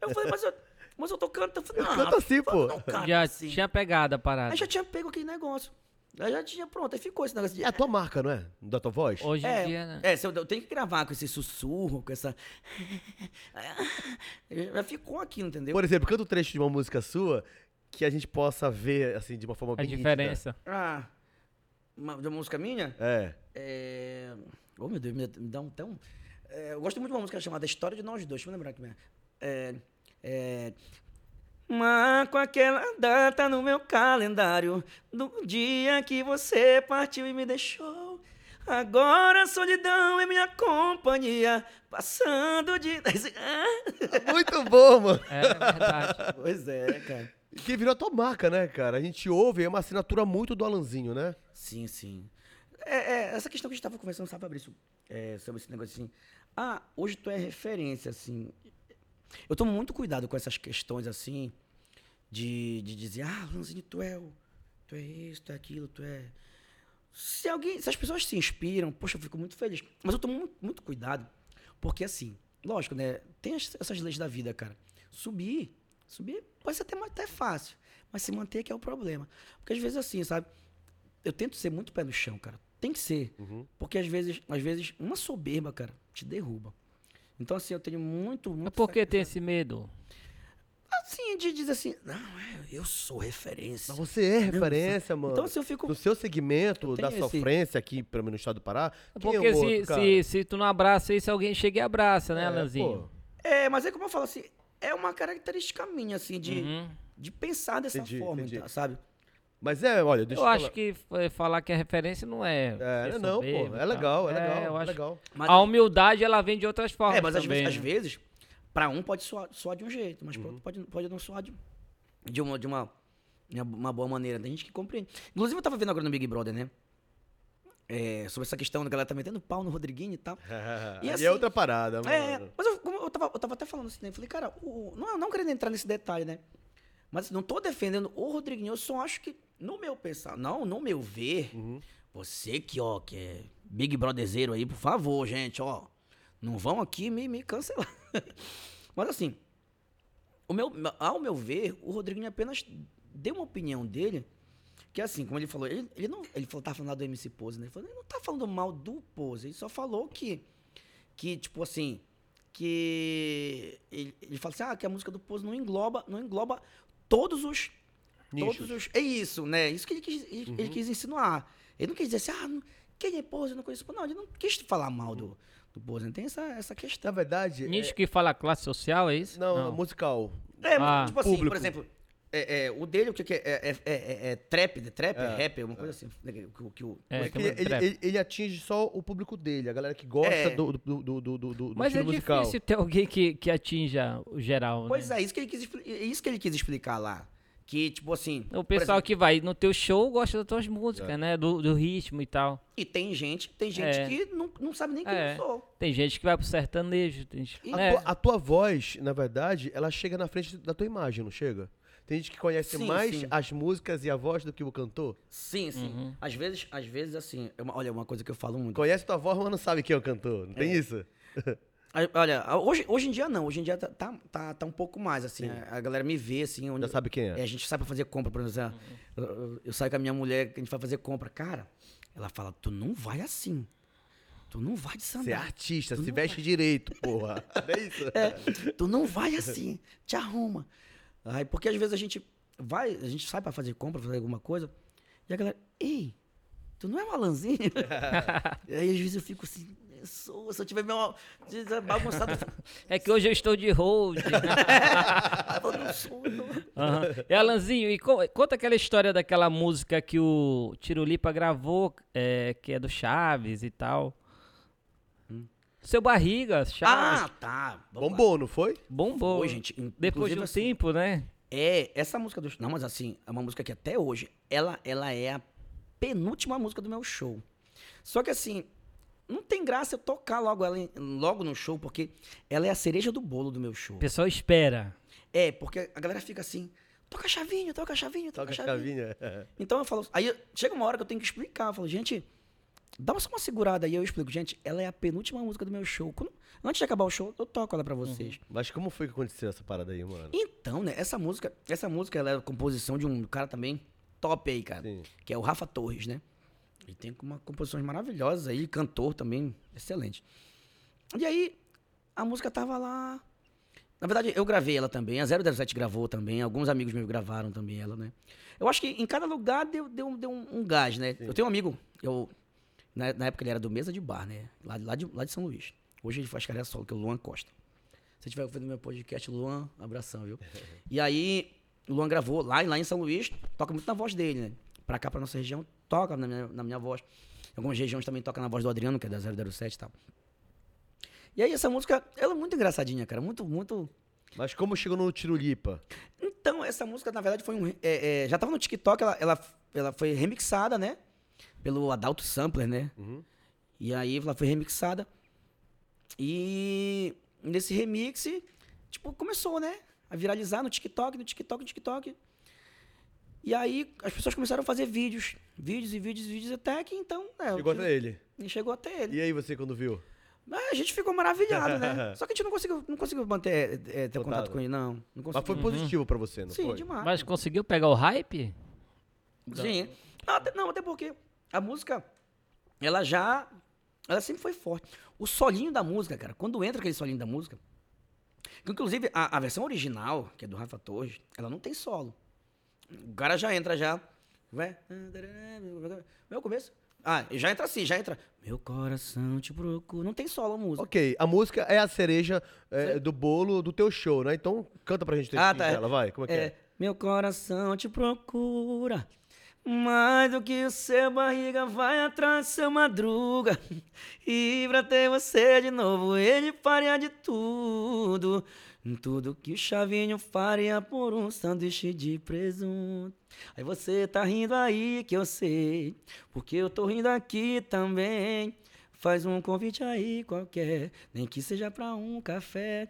Eu falei, mas eu, mas eu tô cantando. Eu falei, não, Canta assim, pô. Não Já assim. tinha pegado a parada. Aí já tinha pego aquele negócio. Aí já tinha, pronto, aí ficou esse negócio de. É a tua marca, não é? Da tua voz? Hoje em É, dia, né? é, eu, eu tenho que gravar com esse sussurro, com essa. [LAUGHS] Já ficou aquilo, entendeu? Por exemplo, canta um trecho de uma música sua que a gente possa ver, assim, de uma forma A bem nítida. diferença. Ah, uma, de uma música minha? É. É... Oh, meu Deus, me, dá um tão... É, eu gosto muito de uma música chamada História de Nós Dois. Deixa eu me lembrar aqui. mesmo. É... é... Marco aquela data no meu calendário do dia que você partiu e me deixou. Agora a solidão é minha companhia, passando de... [LAUGHS] Muito bom, mano. É verdade. [LAUGHS] pois é, cara. Que virou a tua marca, né, cara? A gente ouve, é uma assinatura muito do Alanzinho, né? Sim, sim. É, é, essa questão que a gente tava conversando, sabe, Fabrício? É, sobre esse negócio assim. Ah, hoje tu é referência, assim. Eu tomo muito cuidado com essas questões, assim, de, de dizer, ah, Lanzinho, tu é o. Tu é isso, tu é aquilo, tu é. Se alguém. Se as pessoas se inspiram, poxa, eu fico muito feliz. Mas eu tomo muito, muito cuidado, porque assim, lógico, né? Tem as- essas leis da vida, cara. Subir, subir pode ser até, até fácil, mas se manter que é o problema. Porque às vezes assim, sabe? Eu tento ser muito pé no chão, cara. Tem que ser. Porque às vezes, às vezes, uma soberba, cara, te derruba. Então, assim, eu tenho muito, muito. Mas por que tem esse medo? Assim, de dizer assim, não, é, eu sou referência. Mas você é referência, mano. Então, assim, eu fico. No seu segmento da esse- sofrência aqui, pelo menos no estado do Pará, quem é Porque o se, outro, se, se tu não abraça isso, alguém chega e abraça, né, É, Alanzinho? pô. É, mas é como eu falo assim, é uma característica minha, assim, de, Uhum. de pensar dessa Entendi, forma, entendi. tá, sabe? Mas é, olha, deixa Eu eu, acho falar. que falar que é referência não é. É, não, pô. É tal. legal, é legal. eu é acho- legal. Mas, A humildade, ela vem de outras formas é, mas às também, vezes, às né? vezes, pra um pode soar, soar de um jeito, mas Uhum. pra outro pode, pode não soar de, de, uma, de uma, uma boa maneira. Tem gente que compreende. Inclusive, eu tava vendo agora no Big Brother, né? É, sobre essa questão da galera tá metendo pau no Rodriguinho e tal. [LAUGHS] E assim- é outra parada, mano. É, mas eu, como eu, tava, eu tava até falando assim, né? Eu falei, cara, o, não, não querendo entrar nesse detalhe, né? Mas não tô defendendo o Rodriguinho, eu só acho que, no meu pensar, não, no meu ver, Uhum. você que, ó, que é Big Brotherzeiro aí, por favor, gente, ó, não vão aqui me, me cancelar. [LAUGHS] Mas assim, o meu, ao meu ver, o Rodriguinho apenas deu uma opinião dele, que assim, como ele falou, ele, ele não, ele falou, tava falando lá do MC Pose, né? Ele falou, ele não tá falando mal do Pose, ele só falou que que, tipo assim, que ele, ele fala assim, ah, que a música do Pose não engloba, não engloba todos os Nichos. todos os é isso, né? Isso que ele quis, ele, ele quis insinuar. Ele não quis dizer assim, ah, não- quem é Pose, eu não conheço. Não, ele não quis falar mal do do Pose, não tem essa essa Na questão. verdade. Nicho é- que fala classe social, é isso? não, musical. É, Ah, tipo assim, público. por exemplo, é, é, o dele, o que, que é? É, é, é, é trap, é trap, é, É, rap, uma coisa assim. né, Que, o- que o- É, é ele, ele- ele atinge só o público dele, a galera que gosta É. do, do, do, do, do, do Mas é estilo musical. difícil ter alguém que, que atinja o geral, Pois né? é, isso que ele quis, é isso que ele quis explicar lá. Que, tipo assim. O pessoal exemplo, que vai no teu show gosta das tuas músicas, É. né? Do, do ritmo e tal. E tem gente, tem gente É. que não, não sabe nem quem É. eu sou. Tem gente que vai pro sertanejo. Tem... gente- E- A, É. tua, a tua voz, na verdade, ela chega na frente da tua imagem, não chega? Tem gente que conhece Sim, mais sim. as músicas e a voz do que o cantor. Sim, sim. Uhum. Às vezes, às vezes, assim, é uma- olha, uma coisa que eu falo muito. Conhece tua voz, mas não sabe quem é o cantor. Não tem isso? Aí, Olha, hoje, hoje em dia não, hoje em dia tá, tá, tá, tá um pouco mais, assim, a, a galera me vê, assim, onde, Já sabe quem é, é. a gente sai pra fazer compra, por exemplo, eu, eu- eu saio com a minha mulher, que a gente vai fazer compra, cara, ela fala, tu não vai assim, tu não vai de Você é sandália, artista, Tu se veste direito, porra. [LAUGHS] É isso? É, tu não vai assim, te arruma. Aí, porque às vezes a gente vai, a gente sai pra fazer compra, fazer alguma coisa, e a galera, ei, tu não é um Alanzinho? [LAUGHS] e aí às vezes eu fico assim, eu sou, se eu tiver meio bagunçado, [LAUGHS] É que hoje eu estou de hold. [LAUGHS] "Ah, eu não sou, não. Aham. E Alanzinho, e co- conta aquela história daquela música que o Tirulipa gravou, é, que é do Chaves e tal. Seu Barriga, Ah, Chaves, tá. vamos lá. Bombou, não foi? bombou. Foi, gente. Depois de inclusive, um assim, tempo, né? É, essa música do. Não, mas assim, é uma música que até hoje, ela, ela é a penúltima música do meu show. Só que assim, não tem graça eu tocar logo ela em- logo no show, porque ela é a cereja do bolo do meu show. O pessoal espera. É, porque a galera fica assim, toca chavinho, toca chavinho, toca, Toca a chavinho. chavinha. Então eu falo, aí chega uma hora que eu tenho que explicar, eu falo, gente, dá só uma segurada aí, eu explico, gente, ela é a penúltima música do meu show. Quando- antes de acabar o show, eu toco ela pra vocês. Mas como foi que aconteceu essa parada aí, mano? Então, né, essa música, essa música ela é a composição de um cara também top aí, cara, Sim. que é o Rafa Torres, né? Ele tem uma composições maravilhosas aí, cantor também, excelente. E aí, a música tava lá. Na verdade, eu gravei ela também, a 007 gravou também, alguns amigos meus gravaram também ela, né? Eu acho que em cada lugar deu, deu, deu um, um gás, né? Eu tenho um amigo, eu, na, na época ele era do Mesa de Bar, né? Lá, lá, de, lá de São Luís. Hoje ele faz carreira solo, que é o Luan Costa. Se estiver ouvindo meu podcast, Luan, abração, viu? [LAUGHS] E aí, o Luan gravou lá, lá em São Luís, toca muito na voz dele, né? Pra cá, pra nossa região, toca na minha, na minha voz. Em algumas regiões também toca na voz do Adriano, que é da 007 e tal. E aí, essa música, ela é muito engraçadinha, cara. Muito, muito. Mas como chegou no Tirulipa? Então, essa música, na verdade, foi um. é, é, já tava no TikTok, ela, ela, ela foi remixada, né? Pelo Adalto Sampler, né? Uhum. E aí ela foi remixada. E nesse remix, tipo, começou, né? A viralizar no TikTok, no TikTok, no TikTok. E aí as pessoas começaram a fazer vídeos. Vídeos e vídeos e vídeos, até que então. É, Chegou eu- até ele. e chegou até ele. E aí você quando viu? Mas a gente ficou maravilhado, né? [LAUGHS] Só que a gente não conseguiu, não conseguiu manter, é, ter Contato. contato com ele, não. Não Mas conseguiu. foi positivo pra você, não Sim, foi? demais. Mas conseguiu pegar o hype? Sim. Não até, não, até porque a música, ela já. Ela sempre foi forte. O solinho da música, cara, quando entra aquele solinho da música. que, Inclusive, a, a versão original, que é do Rafa Torres, ela não tem solo. O cara já entra já. Vai. Meu começo. Ah, já entra assim, já entra. Meu coração te procura. Não tem solo a música. Ok, a música é a cereja é, do bolo do teu show, né? Então canta pra gente ter Ah, tá. dela, vai. Como é que é? É, meu coração te procura. Mais do que o seu barriga vai atrás do seu madruga. [LAUGHS] E pra ter você de novo, ele faria de tudo. Tudo que o Chavinho faria por um sanduíche de presunto. Aí você tá rindo aí que eu sei, porque eu tô rindo aqui também. Faz um convite aí qualquer, nem que seja pra um café.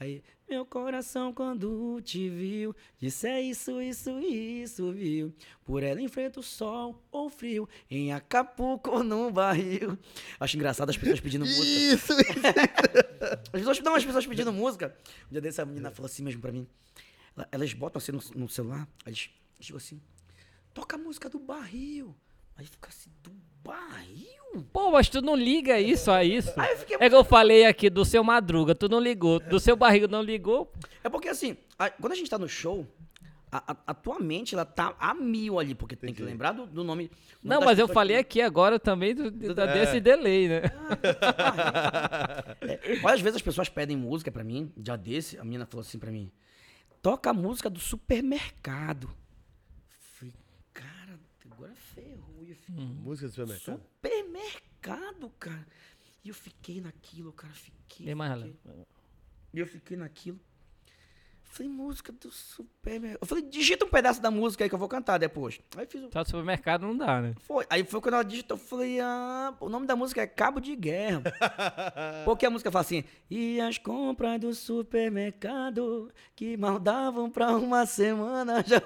Aí, meu coração quando te viu, disse é isso, isso, isso, viu? Por ela enfrenta o sol ou frio, em Acapulco ou [LAUGHS] num barril. Acho engraçado as pessoas pedindo música. [LAUGHS] Isso! [LAUGHS] As pessoas, não, as pessoas pedindo música. Um dia desse, a menina falou assim mesmo pra mim. Ela- Elas botam assim no, no celular, aí eles chegam assim, toca a música do barril. Aí fica assim, do barril? Pô, mas tu não liga isso a isso. Aí eu fiquei. É que eu falei aqui do seu Madruga, tu não ligou. Do seu Barriga não ligou. É porque assim, a- quando a gente tá no show, a, a, a tua mente, ela tá a mil ali, porque tem que Entendi. lembrar do, do nome. Não, mas eu falei que- aqui agora também do, do- É. desse delay, né? É, olha, às vezes as pessoas pedem música pra mim, já desse, a menina falou assim pra mim, toca a música do supermercado. Falei, cara, agora E fiquei, Música do supermercado. supermercado, cara. E eu fiquei naquilo, cara, fiquei. Mais fiquei. E eu fiquei naquilo. Falei, música do supermercado. Eu falei, digita um pedaço da música aí que eu vou cantar depois. Aí fiz o. Só do supermercado não dá, né? Foi. Aí foi quando ela digitou, eu falei, ah, o nome da música é Cabo de Guerra. [LAUGHS] Porque a música fala assim, e as compras do supermercado que mal davam pra uma semana já.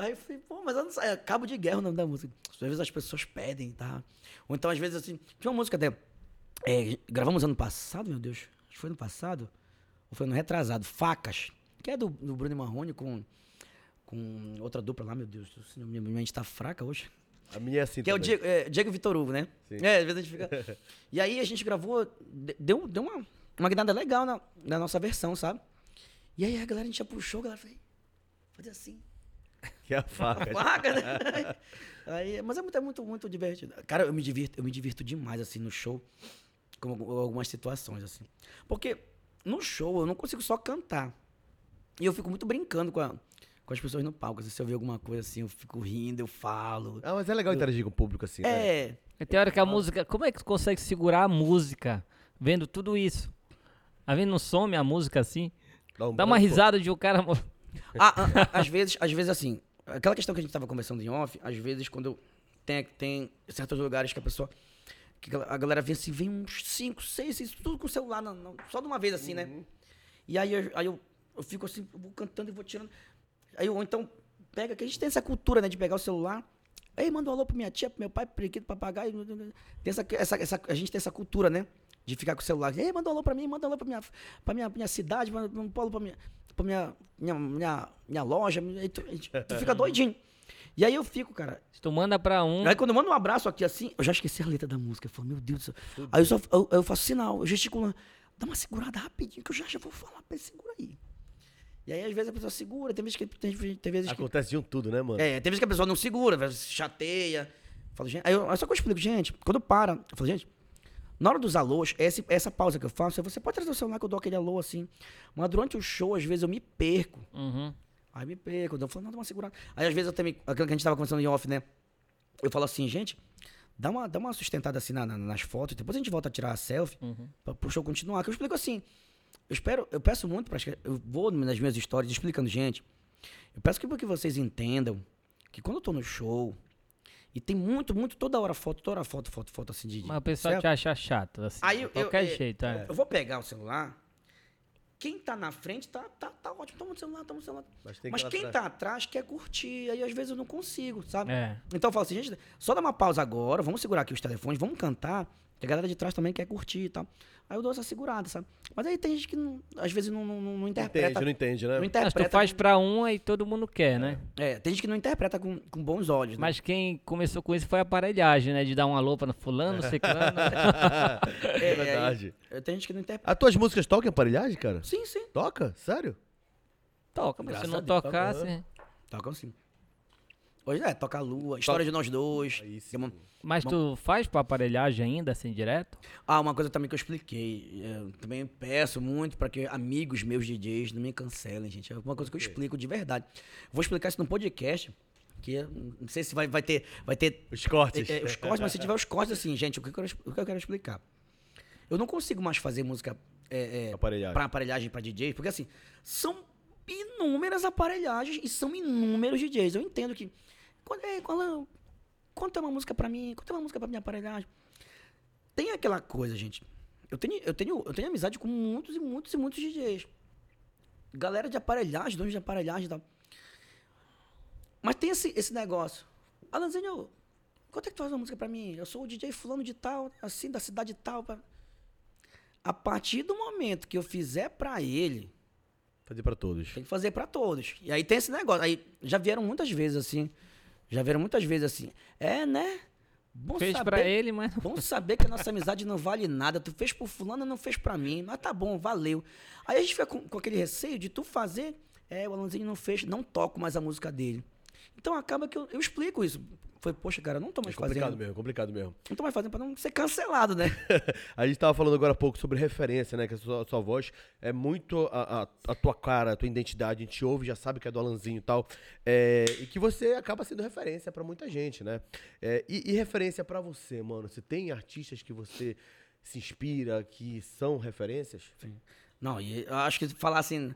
Aí eu falei, pô, mas eu não sei, é Cabo de Guerra o nome da música. Às vezes as pessoas pedem, tá? Ou então, às vezes, assim, tinha uma música até. é, gravamos ano passado, meu Deus. Acho que foi ano passado. Ou foi ano retrasado. Facas. Que é do, do Bruno Marrone com, com outra dupla lá, meu Deus. Minha mente tá fraca hoje. A minha é assim Que é o também. Diego, é, Diego Vitor Hugo, né? Sim. É, às vezes a gente fica. [LAUGHS] e aí a gente gravou, de- deu, deu uma, uma guinada legal na, na nossa versão, sabe? E aí a galera, a gente já puxou, a galera falou, fazer assim. [LAUGHS] Que é a faca. Vaga, né? [LAUGHS] Aí, mas é muito, é muito, muito divertido. Cara, eu me divirto, eu me divirto demais, assim, no show, com algu- algumas situações, assim. Porque no show eu não consigo só cantar. E eu fico muito brincando com, a- com as pessoas no palco. assim, se eu ver alguma coisa assim, eu fico rindo, eu falo. Ah, mas é legal interagir com o público assim. né? É, tem hora que a música. Como é que tu consegue segurar a música vendo tudo isso? Tá vendo? Não some a música assim? Dá, um Dá uma risada de o cara. Ah, ah, ah, às vezes, às vezes assim, aquela questão que a gente tava conversando em off, às vezes quando eu tem, tem certos lugares que a pessoa que a galera vem assim, vem uns 5, 6, 6, tudo com o celular, não, não, só de uma vez assim, né? E aí, eu- aí eu, eu fico assim, eu vou cantando e vou tirando. Aí eu, ou então pega, que a gente tem essa cultura, né, de pegar o celular. Aí manda um alô pra minha tia, pro meu pai, pro periquito, papagaio. Tem essa, essa, essa, a gente tem essa cultura, né? De ficar com o celular. Ei, manda um alô pra mim, manda um alô pra minha, pra minha, minha cidade, manda um alô pra minha, pra minha, minha, minha, minha loja. Aí tu, gente- tu fica doidinho. E aí eu fico, cara. Se tu manda pra um. Aí quando eu mando um abraço aqui assim, eu já esqueci a letra da música. Eu falo, meu Deus do céu. Aí eu, só, eu, eu faço sinal, eu gesticulo. Dá uma segurada rapidinho, que eu já, já vou falar pra ele, segura aí. E aí, às vezes, a pessoa segura, tem vezes que. Tem, tem vezes que Acontece de um tudo, né, mano? é, tem vezes que a pessoa não segura, às vezes se chateia. Falo, gente, aí, eu, aí só que eu explico, gente, quando para, eu falo, gente, na hora dos alôs, essa, essa pausa que eu faço, você pode trazer o celular que eu dou aquele alô assim. Mas durante o show, às vezes eu me perco. Uhum. Aí me perco, eu falo, não, dá uma segurada. Aí às vezes eu também, aquilo que a gente tava conversando em off, né? Eu falo assim, gente, dá uma, dá uma sustentada assim na- na- nas fotos, depois a gente volta a tirar a selfie, pra, pro show continuar. Que eu explico assim, eu espero, eu peço muito para eu vou nas minhas histórias explicando, gente, eu peço que, que vocês entendam que quando eu tô no show, e tem muito, muito, toda hora foto, toda hora foto, foto, foto assim de. Mas o pessoal selfie. te acha chato, assim. Aí de eu- qualquer eu- jeito, é. Eu vou pegar o celular. Quem tá na frente tá, tá, tá ótimo. Toma o celular, toma o celular. Mas que Mas quem atrás. tá atrás quer curtir. Aí às vezes eu não consigo, sabe? É. Então eu falo assim, gente, só dá uma pausa agora, vamos segurar aqui os telefones, vamos cantar. A galera de trás também quer curtir e tal. Aí eu dou essa segurada, sabe? Mas aí tem gente que não- às vezes não, não, não interpreta. entende, não entende, né? não Mas interpreta. tu faz pra um, aí todo mundo quer, né? É, tem gente que não interpreta com, com bons olhos. né? Mas quem começou com isso foi a aparelhagem, né? De dar uma alô pra fulano, ciclano. [LAUGHS] é verdade. Aí, tem gente que não interpreta. As tuas músicas tocam em aparelhagem, cara? Sim, sim. Toca? Sério? Toca, mas se não tocasse... Tocam sim. Hoje é, toca a lua, história de nós dois. Tem uma- Mas tu faz pra aparelhagem ainda, assim, direto? Ah, uma coisa também que eu expliquei. Eu também peço muito para que amigos meus DJs não me cancelem, gente. É uma coisa que eu explico de verdade. Vou explicar isso no podcast. Que eu não sei se vai, vai ter. Vai ter Os cortes. é, é, os cortes, mas se tiver os cortes, assim, gente, o que, eu quero, o que eu quero explicar? Eu não consigo mais fazer música é, é, Aparelhagem. pra aparelhagem pra DJ, porque assim, são inúmeras aparelhagens e são inúmeros DJs. Eu entendo que. Quando, é, qual é, quanto é uma música pra mim? Quanto é uma música pra minha aparelhagem? Tem aquela coisa, gente. Eu tenho, eu tenho, eu tenho amizade com muitos e muitos e muitos DJs. Galera de aparelhagem, donos de aparelhagem e tal. Mas tem esse, esse negócio. Alanzinho, quanto é que tu faz uma música pra mim? Eu sou o DJ fulano de tal, assim, da cidade tal. pá. A partir do momento que eu fizer pra ele, Fazer pra todos. tem que fazer pra todos. E aí tem esse negócio. Aí já vieram muitas vezes assim. Já viram muitas vezes assim, é, né? Bom Fez saber, pra ele, mas não Bom saber que a nossa amizade não vale nada. Tu fez por fulano, não fez pra mim. Mas tá bom, valeu. Aí a gente fica com, com aquele receio de tu fazer. É, o Alanzinho não fez, não toco mais a música dele. Então acaba que eu, eu explico isso. Foi, poxa, cara, não tô É mais complicado fazendo. mesmo, complicado mesmo. Não tô mais fazendo pra não ser cancelado, né? [LAUGHS] a gente tava falando agora há pouco sobre referência, né? Que a sua, a sua voz é muito a, a- a tua cara, a tua identidade. A gente ouve, já sabe que é do Alanzinho e tal. É, e que você acaba sendo referência pra muita gente, né? É, e, e referência pra você, mano? Você tem artistas que você se inspira, que são referências? Não, e eu acho que falar assim.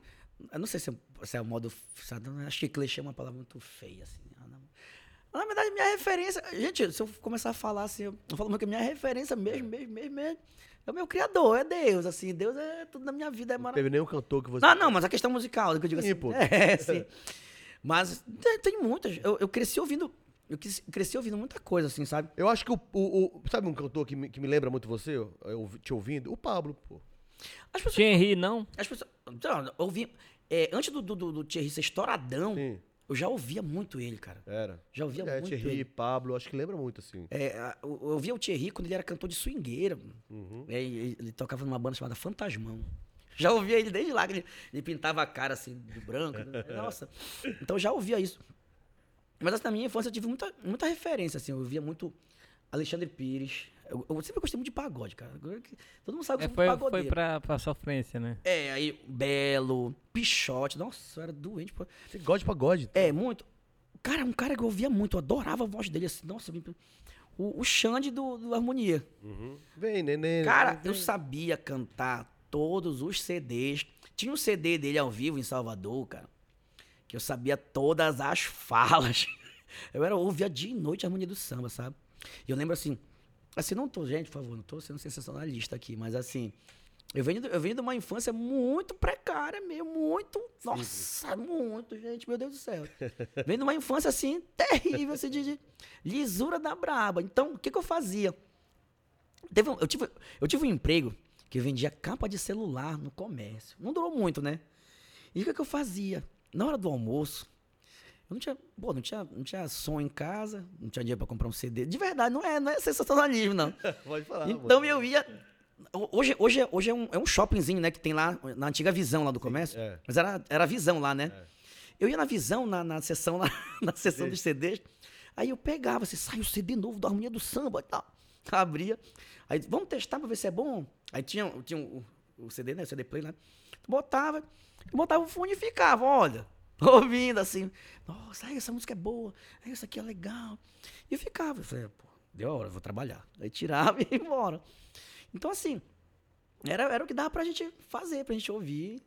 Eu não sei se é, se é o modo. eu Acho que clichê é uma palavra muito feia, assim. Ah, não. Na verdade, minha referência. Gente, se eu começar a falar assim, eu falo que minha referência mesmo, mesmo, mesmo, mesmo. É o meu criador, é Deus, assim. Deus é tudo na minha vida, é Não maravilhoso. teve nenhum cantor que você. Não, não, mas a questão musical, que eu digo Sim, assim. pô. [LAUGHS] É, sim. Mas tem, tem muitas. Eu, eu cresci ouvindo. Eu cresci, ouvindo muita coisa, assim, sabe? Eu acho que o, o- o- Sabe um cantor que me, que me lembra muito você, eu, te ouvindo? O Pablo, pô. As pessoas. Thierry, não? As pessoas não, eu ouvi. é, antes do, do, do, do Thierry ser estouradão, Sim, eu já ouvia muito ele, cara. era. Já ouvia é, muito Thierry, ele. Pablo, acho que lembra muito, assim. É, eu ouvia o Thierry quando ele era cantor de swingueira. Uhum. É, e ele tocava numa banda chamada Fantasmão. Já ouvia ele desde lá, que ele, ele pintava a cara assim, de branco. né? [LAUGHS] Nossa. Então já ouvia isso. Mas assim, na minha infância eu tive muita, muita referência, assim. Eu ouvia muito Alexandre Pires. Eu, eu sempre gostei muito de pagode, cara. Que- Todo mundo sabe que É, eu sou foi, muito foi pagodeiro. pra, pra sofrência, né? É, aí Belo, Pichote. Nossa, eu era doente. Pô. Você gosta de pagode? É, muito. Cara, um cara que eu ouvia muito, eu adorava a voz dele, assim. Nossa, o, o Xande do, do Harmonia. Uhum. Vem, neném. Cara, vem. eu sabia cantar todos os CDs. Tinha um CD dele ao vivo em Salvador, cara, que eu sabia todas as [LAUGHS] falas. Eu era ouvia dia e noite a harmonia do samba, sabe? E eu lembro assim, assim, não tô, gente, por favor, não tô sendo sensacionalista aqui, mas assim, eu venho, eu venho de uma infância muito precária mesmo, muito, nossa, muito, gente, meu Deus do céu. [LAUGHS] Venho de uma infância assim, terrível, assim, de, de lisura da braba. Então, o que que eu fazia? Teve um- eu, tive, eu tive um emprego que vendia capa de celular no comércio. Não durou muito, né? E o que, que eu fazia? Na hora do almoço, eu não tinha, pô, não tinha, não tinha som em casa, não tinha dinheiro pra comprar um CD. De verdade, não é, não é sensacionalismo, não. [LAUGHS] Pode falar, então mano. eu ia. Hoje, hoje, é- hoje é, um, é um shoppingzinho, né, que tem lá na antiga visão lá do comércio. é. Mas era, era a visão lá, né? Eu ia na visão, na, na sessão, na, [LAUGHS] na sessão dos CDs. Aí eu pegava, assim, sai o CD novo da harmonia do samba e tal. [LAUGHS] Abria. Aí, vamos testar pra ver se é bom. Aí tinha, tinha o, o CD, né? O CD play lá. Botava, botava o fone e ficava, olha, [LAUGHS] ouvindo assim. Nossa, essa música é boa, essa aqui é legal. E eu ficava, eu falei, pô, deu a hora, eu vou trabalhar. Aí tirava [LAUGHS] e ia embora. Então, assim, era, era o que dava pra gente fazer, pra gente ouvir.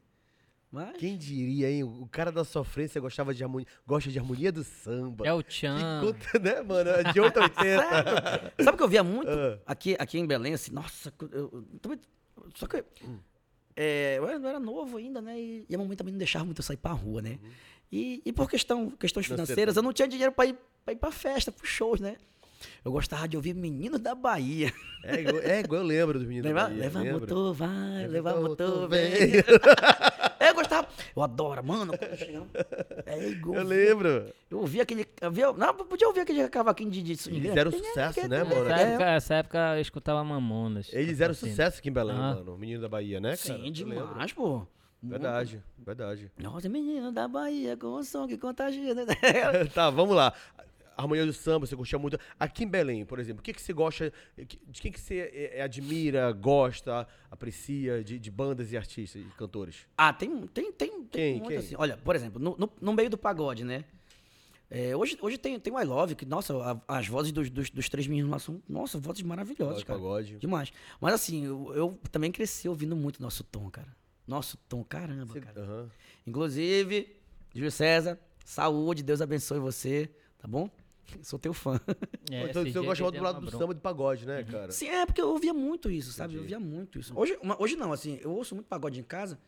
Mas. Quem diria, hein? O cara da sofrência gostava de harmonia, gosta de harmonia do samba. É o Tchan. conta, né, mano? É de 8 a 80. Sério? Sabe o que eu via muito Ah. aqui, aqui em Belém, assim, nossa, eu, eu- também- só que é, eu era- novo ainda, né? E, e a mamãe também não deixava muito eu sair pra rua, né? E, e por questão, questões Financeira financeiras, eu não tinha dinheiro pra ir, pra ir pra festa, pros shows, né? Eu gostava de ouvir Meninos da Bahia. É, igual- é igual eu lembro dos meninos. da Bahia, leva lembra? motor, vai, leva motor, motor, vem. vem. É, [LAUGHS] eu gostava. Eu adoro, mano. É igual. Eu lembro. Eu ouvia aquele. Eu via, não, podia ouvir aquele cavaquinho de, de. Eles eram sucesso, né, mano? Nessa época, essa época eu escutava Mamonas. Eles eram Assim. sucesso aqui em Belém, Ah. mano. Menino da Bahia, né, cara? Sim, Eu lembro. demais, pô. Verdade, verdade. Nossa, menino da Bahia, com o som que contagia. né? [LAUGHS] tá, vamos lá. Harmonia do samba, você curtia muito. Aqui em Belém, por exemplo, o que, que você gosta, de quem que você é, é, admira, gosta, aprecia de, de bandas e artistas e cantores? ah, tem, tem, tem, tem Quem, muito quem? assim. Olha, por exemplo, no, no, no meio do pagode, né? É, hoje, hoje tem, tem o I Love, que, nossa, a- as vozes dos, dos, dos três meninos lá são, nossa, vozes maravilhosas, cara. pagode. Demais. Mas assim, eu, eu também cresci ouvindo muito nosso tom, cara. Nosso tom, caramba, Você- cara. aham. Inclusive, Júlio César, saúde, Deus abençoe você, tá bom? [LAUGHS] Sou teu fã. É, então você gosta mais do lado do bronca. samba e do pagode, né, cara? Sim, é porque eu ouvia muito isso, sabe? Eu Entendi. ouvia muito isso. Hoje, uma- hoje não, assim, eu ouço muito pagode em casa,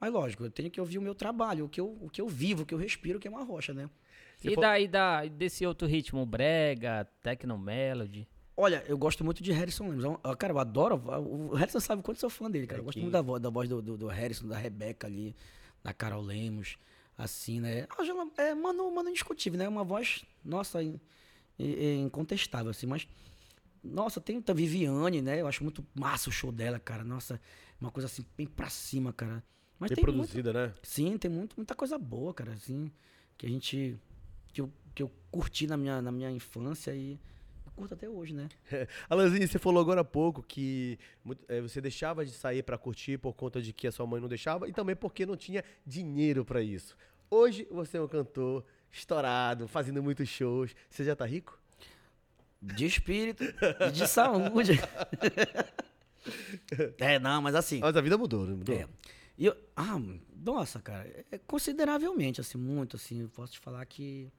mas lógico, eu tenho que ouvir o meu trabalho, o que eu, o que eu vivo, o que eu respiro, que é uma rocha, né? Você E fa- daí da, desse outro ritmo, brega, techno melody? Olha, eu gosto muito de Harrison Lemos. É Cara, eu adoro. O Harrison sabe o quanto eu sou fã dele, cara. Eu gosto Aqui. muito da voz, da voz do, do, do Harrison, da Rebeca ali, da Carol Lemos. Assim, né? É mano, mano indiscutível, né? Uma voz, nossa, in- in- in- incontestável, assim, mas. Nossa, tem a Viviane, né? Eu acho muito massa o show dela, cara. Nossa, uma coisa assim, bem pra cima, cara. Mas Bem tem produzida, né? Sim, tem muito, muita coisa boa, cara, assim, que a gente. que eu, que eu curti na minha, na minha infância e curto até hoje, né? [LAUGHS] Alanzinho, você falou agora há pouco que eh, você deixava de sair pra curtir por conta de que a sua mãe não deixava e também porque não tinha dinheiro pra isso. Hoje você é um cantor estourado, fazendo muitos shows. Você já tá rico? De espírito e de saúde. [LAUGHS] é, não, mas assim. Mas a vida mudou, não mudou? É. E eu, ah, nossa, cara, é consideravelmente, assim, muito, assim, eu posso te falar que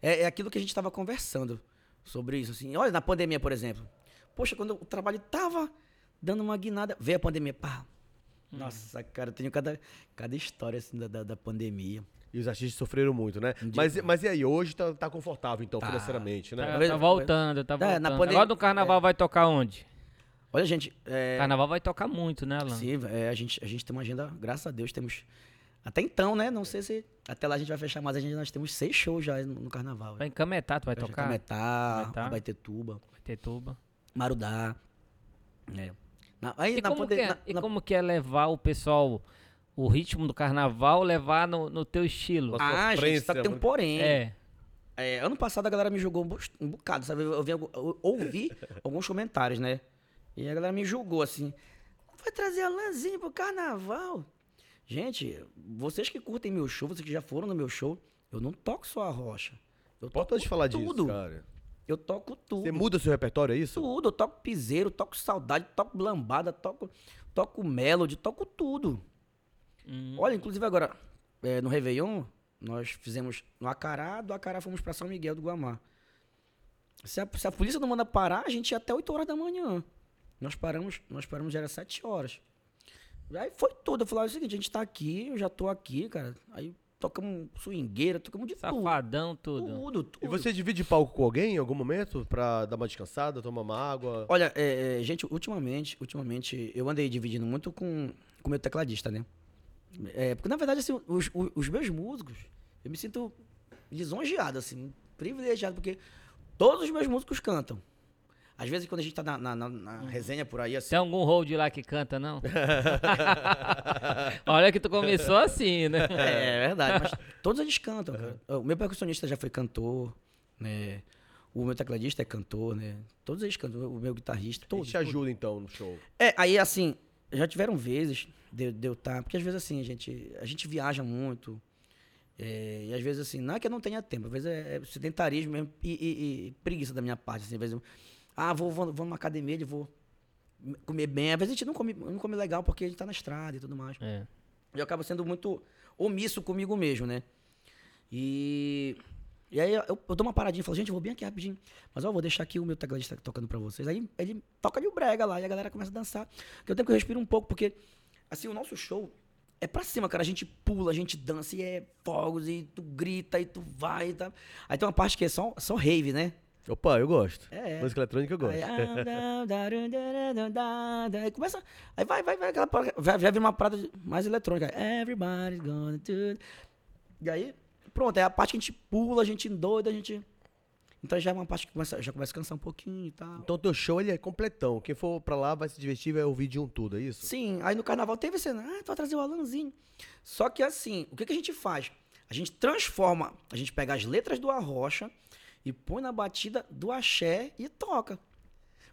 é, é aquilo que a gente estava conversando sobre isso, assim. Olha, na pandemia, por exemplo. Poxa, quando o trabalho tava dando uma guinada, veio a pandemia, pá. Nossa, cara, eu tenho cada, cada história, assim, da, da, da pandemia. E os artistas sofreram muito, né? De- Mas, mas e aí, hoje tá, tá confortável, então, Tá. financeiramente, né? Tá, tá voltando, tá É, na voltando. pandemia- Agora no carnaval vai tocar onde? Olha, gente, é, Carnaval vai tocar muito, né, Alan? Sim, é, a, gente, a gente tem uma agenda, graças a Deus, temos. Até então, né? Não sei se. Até lá a gente vai fechar, mas a gente, nós temos seis shows já no, no carnaval. Vai encametar, tu vai tocar? Cametá, Cametá. vai ter tuba, Vai ter tuba. Marudá. É. Na, aí E, na como, que é, na- e na- como que é levar o pessoal, o ritmo do carnaval, levar no, no teu estilo? Ah, gente, sofrência, só que tem um mano. porém. É. É, ano passado a galera me julgou um um bocado, sabe? Eu, vi eu ouvi [LAUGHS] alguns comentários, né? E a galera me julgou assim. Vai trazer a lãzinha pro carnaval. Gente, vocês que curtem meu show, vocês que já foram no meu show, eu não toco só a rocha. Eu toco Importante falar tudo. disso, cara. Eu toco tudo. Você muda seu repertório, é isso? Tudo. Eu toco piseiro, toco saudade, toco lambada, toco, toco melody, toco tudo. Hum. Olha, inclusive agora, é, no Réveillon, nós fizemos no Acará, do Acará fomos pra São Miguel do Guamá. Se a, se a polícia não manda parar, a gente ia até 8 horas da manhã. Nós paramos, nós paramos já era 7 horas. Aí foi tudo. Eu falei, "Olha, é o seguinte, a gente tá aqui, eu já tô aqui, cara. Aí tocamos swingueira, tocamos de Safadão, tudo. tudo. Tudo, tudo. E você divide palco com alguém em algum momento pra dar uma descansada, tomar uma água? Olha, é, é, gente, ultimamente, ultimamente, eu andei dividindo muito com o meu tecladista, né? É, porque, na verdade, assim, os, os, os meus músicos, eu me sinto lisonjeado, assim, privilegiado, porque todos os meus músicos cantam. Às vezes, quando a gente tá na, na, na- na resenha por aí, assim, Tem algum hold lá que canta, não? [LAUGHS] Olha que tu começou assim, né? É, é verdade, mas [LAUGHS] todos eles cantam, cara. O meu percussionista já foi cantor, né? O meu tecladista é cantor, né? Todos eles cantam, o meu guitarrista, todos. gente te ajuda, então, no show. É, aí assim, já tiveram vezes de, de eu estar. Porque às vezes assim, a gente, a gente viaja muito. é, e às vezes assim, não é que eu não tenha tempo, às vezes é, é sedentarismo mesmo e, e- e preguiça da minha parte. Assim, às vezes eu, ah, vou, vou, vou numa academia, eu vou comer bem. Às vezes a gente não come, não come legal porque a gente tá na estrada e tudo mais. É. Eu acabo sendo muito omisso comigo mesmo, né? E. E aí eu, eu dou uma paradinha e falo, gente, eu vou bem aqui rapidinho. Mas ó, eu vou deixar aqui o meu tecladista tocando pra vocês. Aí ele toca o brega lá e a galera começa a dançar. Que eu tenho que respirar um pouco, porque, assim, o nosso show é pra cima, cara. A gente pula, a gente dança e é fogos, e tu grita, e tu vai e tá. Aí tem uma parte que é só, só rave, né? Opa, eu gosto. É. Música eletrônica eu gosto. Aí, ah. Aí começa. Aí vai, vai, vai. Aquela, parada- vai, vai vir uma parada mais eletrônica. Everybody's gonna do. E aí, pronto. É a parte que a gente pula, a gente endoida, a gente. Então já é uma parte que começa, já começa a cansar um pouquinho e tal. Então teu show ele é completão. Quem for pra lá vai se divertir, vai ouvir de um tudo, é isso? Sim, aí no carnaval teve cena. Ah, tu vai trazer o Alanzinho. Só que assim, o que, que a gente faz? A gente transforma, a gente pega as letras do Arrocha e põe na batida do axé e toca.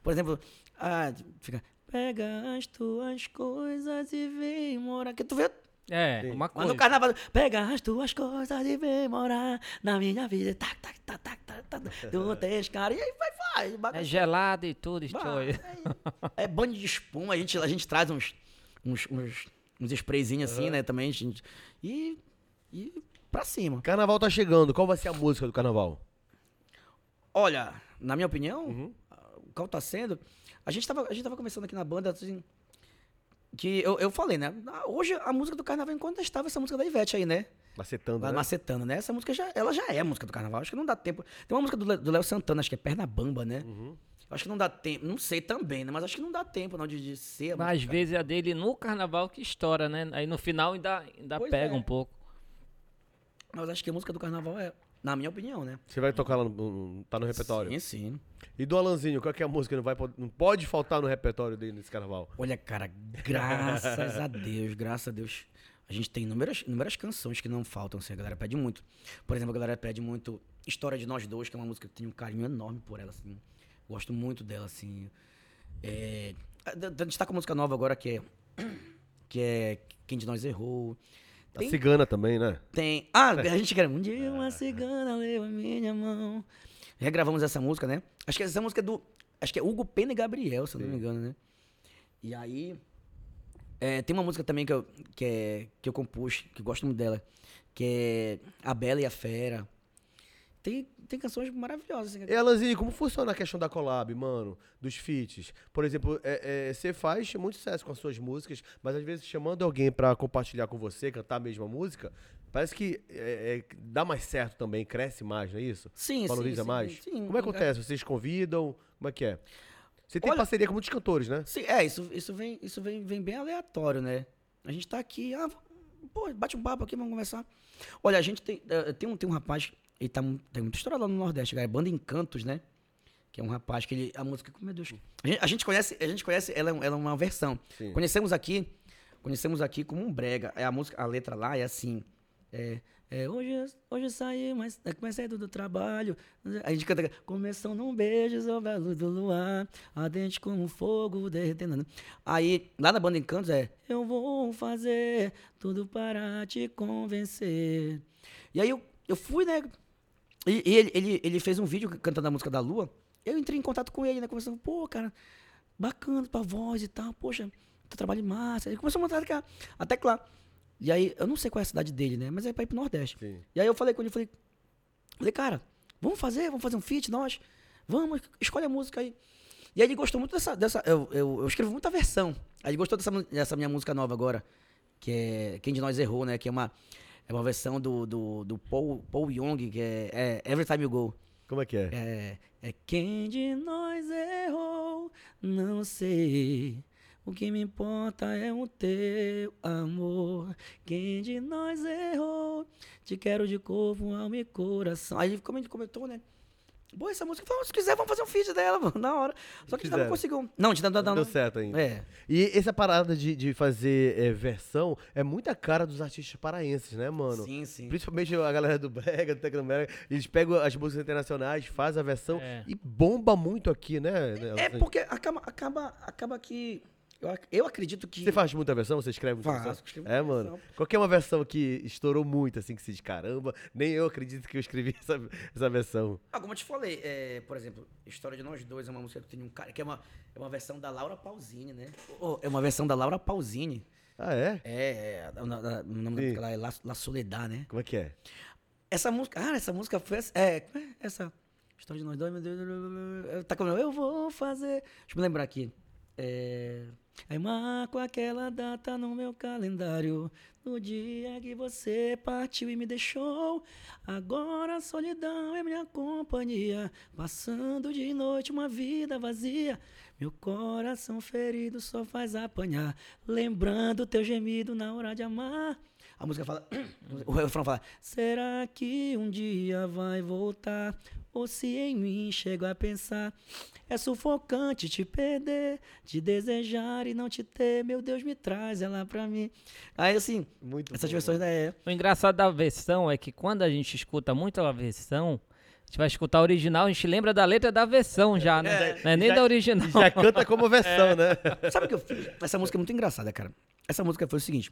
Por exemplo, ah, fica. Pega as tuas coisas e vem morar. Que tu vê. É, Sim. uma Mas coisa. no carnaval, pega as tuas coisas e vem morar na minha vida. Tac, tac, tac, tac, tac, tac. Tu tens cara. E aí vai, vai. É gelado e tudo, Vai, Stoy. É banho de espuma, a gente, a gente traz uns, uns, uns, uns sprayzinhos assim, né, também, gente, e, e pra cima. Carnaval tá chegando. Qual vai ser a música do carnaval? Olha, na minha opinião, Uhum. o qual tá sendo, a gente tava, a gente tava conversando aqui na banda, assim, que eu, eu falei, né, hoje a música do carnaval é incontestável, essa música da Ivete aí, né, Macetando, Vai né? macetando, né, essa música já, ela já é música do carnaval, acho que não dá tempo, tem uma música do Léo Santana, acho que é Perna Bamba, né, Uhum. acho que não dá tempo, não sei também, né, mas acho que não dá tempo, não, de, de ser a Mas às vezes é a dele no carnaval que estoura, né? Aí no final ainda, ainda Pois pega é. um pouco. Mas acho que a música do carnaval é, na minha opinião, né? Você vai tocar lá, no, tá no repertório. Sim, sim. E do Alanzinho, qual que é a música que não, vai, não pode faltar no repertório dele nesse carnaval? Olha, cara, graças a Deus, graças a Deus. A gente tem inúmeras, inúmeras canções que não faltam, assim, a galera pede muito. Por exemplo, a galera pede muito História de Nós Dois, que é uma música que eu tenho um carinho enorme por ela, assim. Gosto muito dela, assim. É, a- da- destaca uma música nova agora que é. Que é Quem de Nós Errou. A Tem- cigana também, né? Tem. Ah, a gente quer. Um dia uma cigana leu a minha mão. Regravamos essa música, né? Acho que essa música é do. Acho que é Hugo Pena e Gabriel, se eu não me engano, né? E aí. é, tem uma música também que eu, que, é, que eu compus, que eu gosto muito dela, que é A Bela e a Fera. Tem, tem canções maravilhosas. Assim, E Alanzinho, como funciona a questão da collab, mano? Dos feats? Por exemplo, é, é, você faz muito sucesso com as suas músicas, mas às vezes chamando alguém pra compartilhar com você, cantar a mesma música, parece que é, é, dá mais certo também, cresce mais, não é isso? Sim, Valoriza sim, sim, mais? sim. como é que acontece? Vocês convidam? Como é que é? Você tem Olha- parceria com muitos cantores, né? Sim, é, isso, isso, vem, isso vem, vem bem aleatório, né? A gente tá aqui, ah, pô, bate um papo aqui, vamos conversar. Olha, a gente tem, eh, tem, um, tem um rapaz, ele tá, tem muita história lá no Nordeste, cara, é Banda Encantos, né? Que é um rapaz que ele, a música, meu Deus, a gente, a gente conhece, a gente conhece, ela, é ela é uma versão. Sim. Conhecemos aqui, conhecemos aqui como um brega, é a música, a letra lá é assim, é, é, hoje, hoje eu saí, mas é, comecei do trabalho. A gente canta, começou num beijo sob a luz do luar, ardente como fogo derretendo. Aí, lá na banda Encantos é, eu vou fazer tudo para te convencer. E aí eu, eu fui, né? E, e ele, ele, ele fez um vídeo cantando a música da Lua. Eu entrei em contato com ele, né? Conversando, pô, cara, bacana tua voz e tal, poxa, teu trabalho massa. Ele começou a montar até, até que lá. E aí, eu não sei qual é a cidade dele, né? Mas é pra ir pro Nordeste. Sim. E aí eu falei com ele, falei, falei, cara, vamos fazer, vamos fazer um feat, nós. Vamos, escolhe a música aí. E aí ele gostou muito dessa. dessa eu, eu, eu escrevo muita versão. Aí ele gostou dessa, dessa minha música nova agora, que é Quem de Nós Errou, né? Que é uma, é uma versão do, do, do Paul, Paul Young, que é, é Every Time You Go. Como é que é? É, é quem de nós errou, não sei. O que me importa é o teu amor. Quem de nós errou, te quero de corpo, alma e coração. Aí como ele comentou, né? Boa essa música. Falou, se quiser, vamos fazer um feat dela, [LAUGHS] mano, na hora. Só que a gente não conseguiu. Não, a gente não, não, Não deu certo ainda. É. E essa parada de, de fazer é, versão é muita cara dos artistas paraenses, né, mano? Sim, sim. Principalmente a galera do Brega, do Tecnobrega, eles pegam as músicas internacionais, fazem a versão É. e bomba muito aqui, né? É porque acaba, acaba, acaba que. Eu, eu acredito que. Você faz muita versão? Você escreve muita Faço, versão? escrevo É, mano. versão. Qual que é uma versão que estourou muito, assim, que você diz, caramba, nem eu acredito que eu escrevi [LAUGHS] essa, essa versão. Ah, como eu te falei, é, por exemplo, História de Nós Dois é uma música que tem um cara, que é uma, é uma versão da Laura Pausini, né? Oh, é uma versão da Laura Pausini. Ah, é? É, é o na- o nome Sim. lá é La, La Soledad, né? Como é que é? Essa música, cara, essa música foi, essa- é, como é essa História de Nós Dois, meu Deus, tá como eu vou fazer, deixa eu me lembrar aqui. É, aí marco aquela data no meu calendário, no dia que você partiu e me deixou. Agora a solidão é minha companhia, passando de noite uma vida vazia. Meu coração ferido só faz apanhar, lembrando teu gemido na hora de amar. A música fala, [CLEARS THROAT] o refrão fala: Será que um dia vai voltar? Ou se em mim chego a pensar, é sufocante te perder, te desejar e não te ter. Meu Deus, me traz ela pra mim. Aí assim, Muito essas bom, versões da é. O engraçado da versão é que quando a gente escuta muito a versão, a gente vai escutar a original, a gente lembra da letra da versão já, né? Não é nem Já- da original. Já canta como versão, né? Sabe o que eu fiz? Essa música é muito engraçada, cara. Essa música foi o seguinte.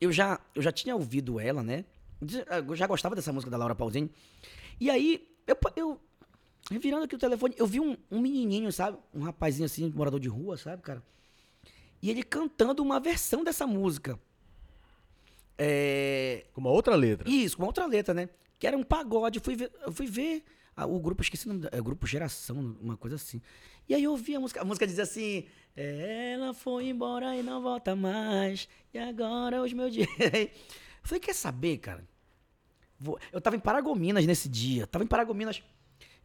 Eu já, eu já tinha ouvido ela, né? Eu já gostava dessa música da Laura Pausini. E aí, eu, eu virando aqui o telefone, eu vi um, um menininho, sabe? Um rapazinho assim, morador de rua, sabe, cara? E ele cantando uma versão dessa música. É, Com uma outra letra. isso, com outra letra, né? Que era um pagode. Eu fui ver, eu fui ver ah, o grupo, esqueci o nome, é o grupo Geração, uma coisa assim. E aí eu ouvi a música, a música dizia assim: Ela foi embora e não volta mais, e agora é os meus [LAUGHS] dias. Eu falei: Quer saber, cara? Vou- Eu tava em Paragominas nesse dia, tava em Paragominas.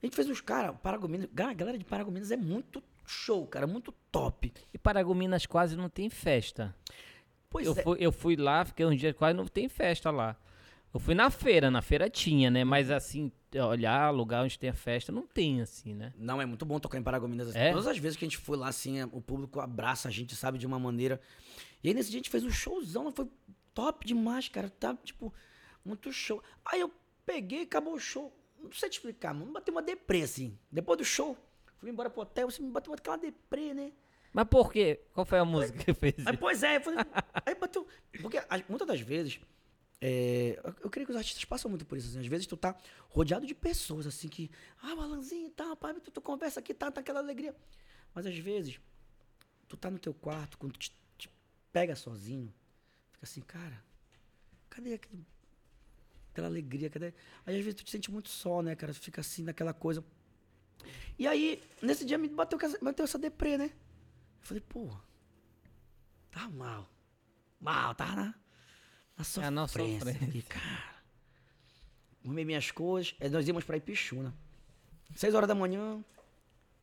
A gente fez uns caras, Paragominas, a galera de Paragominas é muito show, cara, muito top. E Paragominas quase não tem festa. Pois Eu é. fui, eu fui lá, fiquei uns dias, quase não tem festa lá. Eu fui na feira, na feira tinha, né? Mas assim, olhar lugar onde tem a festa, não tem, assim, né? Não, é muito bom tocar em Paragominas. assim. É? Todas as vezes que a gente foi lá, assim, o público abraça a gente, sabe, de uma maneira. E aí nesse dia a gente fez um showzão, foi top demais, cara. Tá, tipo, muito show. Aí eu peguei, acabou o show. Não sei te explicar, mano. Bateu uma deprê, assim. Depois do show, fui embora pro hotel, você me bateu aquela deprê, né? Mas por quê? Qual foi a música que fez Aí, isso? pois é, aí bateu. Porque as- muitas das vezes, é, eu, creio que os artistas passam muito por isso. Assim, às vezes tu tá rodeado de pessoas, assim, que. Ah, o Alanzinho e tal, pai, tu, tu conversa aqui, tá, tá aquela alegria. Mas às vezes, tu tá no teu quarto, quando tu te, te pega sozinho, fica assim, cara, cadê aquele, aquela alegria? Cadê? Aí às vezes tu te sente muito só, né, cara? Tu fica assim, naquela coisa. E aí, nesse dia me bateu, bateu essa deprê, né? Eu falei, pô, tá mal. Mal, tá na, na É, na sofrência. sofrência. aqui, cara. Arrumei minhas coisas. aí nós íamos pra Ipixuna. Seis horas da manhã.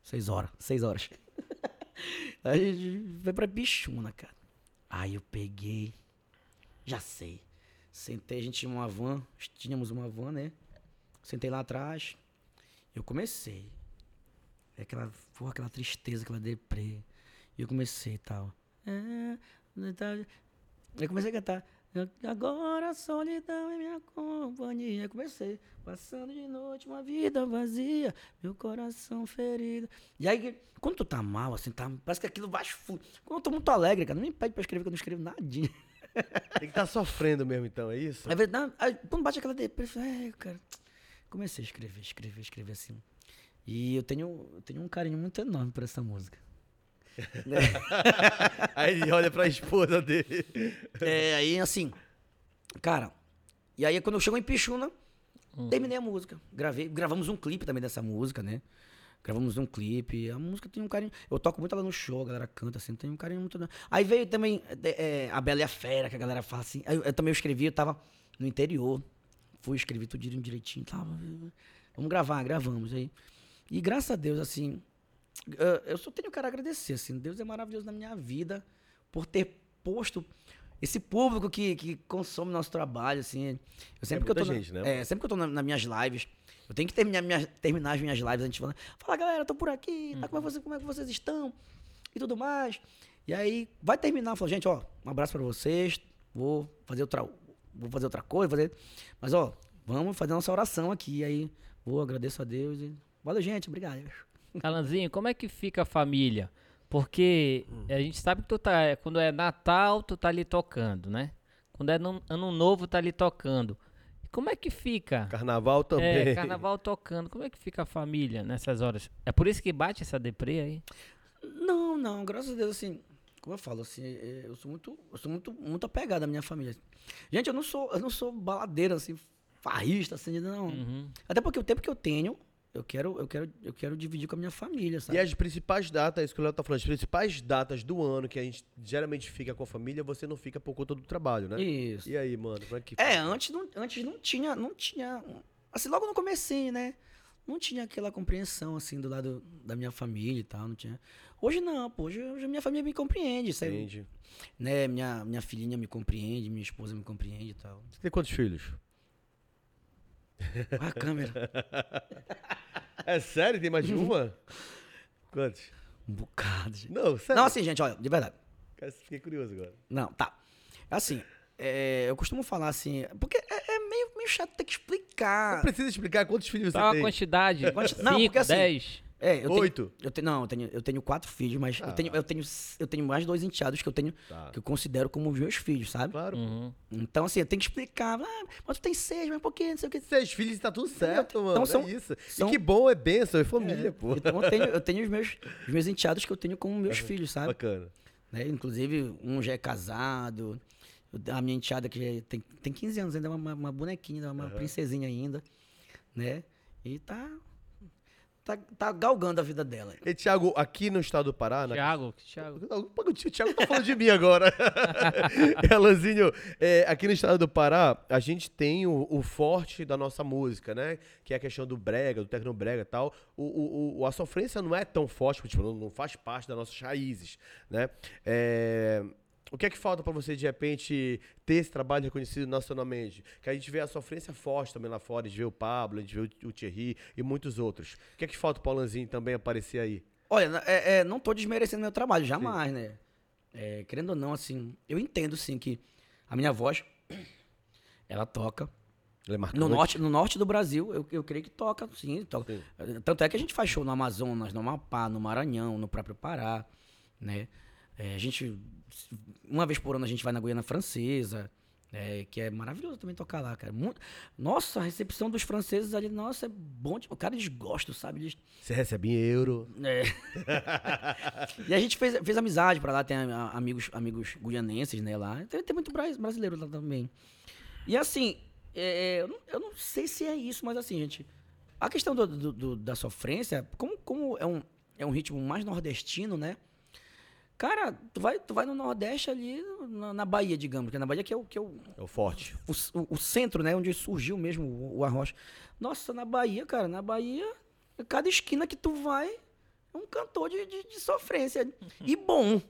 Seis horas. Seis horas. aí [LAUGHS] a gente foi pra Ipixuna, cara. Aí eu peguei. Já sei. Sentei, a gente tinha uma van. Tínhamos uma van, né? Sentei lá atrás. Eu comecei. É aquela, porra, aquela tristeza, aquela deprê. E eu comecei e tal. É, tá- eu comecei a cantar. Agora a solidão é minha companhia. Comecei. Passando de noite uma vida vazia. Meu coração ferido. E aí, quando tu tá mal, assim, tá, parece que aquilo vai. Quando eu tô muito alegre, cara, não me pede pra escrever, que eu não escrevo nadinha. Tem que estar sofrendo mesmo, então, é isso? Não, aí, quando bate aquela depressão, é, cara. Comecei a escrever, escrever, escrever assim. E eu tenho, eu tenho um carinho muito enorme por essa música. [LAUGHS] Aí ele olha pra esposa dele. É, aí assim, cara, e aí quando eu chego em Pichuna, Uhum. terminei a música. Gravei, gravamos um clipe também dessa música, né? Gravamos um clipe. A música tem um carinho. Eu toco muito ela no show, a galera canta assim, tem um carinho muito. Aí veio também é, a Bela e a Fera, que a galera fala assim. Eu, eu também escrevi, eu tava no interior. Fui escrevi tudo direitinho. Tava, vamos gravar, gravamos aí. E graças a Deus, assim, eu- só tenho cara a agradecer, assim. Deus é maravilhoso na minha vida por ter posto esse público que, que consome nosso trabalho, assim. Eu sempre que eu tô na- gente, né? é, sempre que eu tô na- nas minhas lives, eu tenho que terminar, minhas- terminar as minhas lives a gente falando, fala galera, tô por aqui, tá, como, é que vocês, como é que vocês estão? E tudo mais. E aí, vai terminar, fala, gente, ó, um abraço pra vocês, vou fazer outra, vou fazer outra coisa, fazer, mas ó, vamos fazer nossa oração aqui, aí vou, agradeço a Deus e valeu, gente, obrigado. Alanzinho, como é que fica a família? Porque Hum. a gente sabe que tu tá, quando é Natal, tu tá ali tocando, né? Quando é ano, ano novo, tá ali tocando. Como é que fica? Carnaval também. É, carnaval tocando. Como é que fica a família nessas horas? É por isso que bate essa deprê aí? Não, não, graças a Deus, assim, como eu falo, assim, é, eu sou muito, eu sou muito, muito apegado à minha família. Gente, eu não sou, eu não sou baladeiro, assim, farrista, assim, não. Uhum. Até porque o tempo que eu tenho, eu quero, eu quero, eu quero dividir com a minha família, sabe? E as principais datas, é isso que o Léo tá falando, as principais datas do ano que a gente geralmente fica com a família, você não fica por conta do trabalho, né? Isso. E aí, mano, como é que É, antes não, antes não tinha, não tinha, assim, logo no comecinho, né? Não tinha aquela compreensão, assim, do lado da minha família e tal, não tinha. Hoje não, pô, hoje, hoje a minha família me compreende, sabe? Entende? Né, minha, minha filhinha me compreende, minha esposa me compreende e tal. Você tem quantos filhos? Olha a câmera. É sério? Tem mais de uma? Quantos? Um bocado, gente. Não, sério. Não, assim, gente, olha, de verdade. Cara, Fiquei curioso agora. Não, tá. Assim, é, eu costumo falar assim, porque é, é meio, meio chato ter que explicar. Não precisa explicar quantos filhos Tá você uma tem. quantidade. Quanti- não, Cinco, porque assim- dez. É, eu Oito? Tenho, eu tenho, não, eu tenho, eu tenho quatro filhos, mas eu, tenho, Ah. eu, tenho, eu tenho mais dois enteados que eu tenho, Tá. que eu considero como os meus filhos, sabe? Claro. Uhum. Então, assim, eu tenho que explicar. Ah, mas tu tem seis, mas por quê? Não sei o que. Seis filhos tá tudo certo, mano. Então são- é isso. são- E que bom, é bênção, é família, pô. Então eu tenho, eu tenho os meus, os meus enteados que eu tenho como meus filhos, sabe? Bacana. né? Inclusive, um já é casado. A minha enteada que é- tem, tem 15 anos ainda, é uma, uma bonequinha, uma princesinha ainda, né? E tá, tá, tá galgando a vida dela. E, Thiago, aqui no estado do Pará... na- Thiago, Thiago. Não, pô, O Thiago tá falando de mim agora. [LAUGHS] Elanzinho, é, aqui no estado do Pará, a gente tem o, o forte da nossa música, né? Que é a questão do brega, do tecnobrega e tal. O, o, o- a sofrência não é tão forte, tipo, não, não faz parte das nossas raízes, né? É, o que é que falta pra você, de repente, ter esse trabalho reconhecido nacionalmente? Que a gente vê a sofrência forte também lá fora, a gente vê o Pablo, a gente vê o, o Thierry e muitos outros. O que é que falta pro Alanzinho também aparecer aí? Olha, é, é, não tô desmerecendo meu trabalho, jamais, né? É, querendo ou não, assim, eu entendo, sim, que a minha voz, ela toca. Ele é. No norte, no norte do Brasil, eu, eu creio que toca, sim, toca. Sim. Tanto é que a gente faz show no Amazonas, no Amapá, no Maranhão, no próprio Pará, né? É, a gente, uma vez por ano, a gente vai na Guiana Francesa, é, que é maravilhoso também tocar lá, cara. Muito- nossa, a recepção dos franceses ali, nossa, é bom. Tipo, cara, eles gostam, sabe? Eles, Você recebe em euro. é. [LAUGHS] e a gente fez, fez amizade pra lá, tem amigos, amigos guianenses, né, lá. Tem, tem muito bra- brasileiro lá também. E assim, é, eu, não, eu não sei se é isso, mas assim, gente, a questão do- do- do- da sofrência, como, como é, um, é um ritmo mais nordestino, né? Cara, tu vai, tu vai no Nordeste ali, na, na Bahia, digamos, que é na Bahia que é o, que é o, É o forte. o, o- o centro, né? Onde surgiu mesmo o, o arrocha. Nossa, na Bahia, cara, na Bahia, cada esquina que tu vai é um cantor de, de, de sofrência. E bom.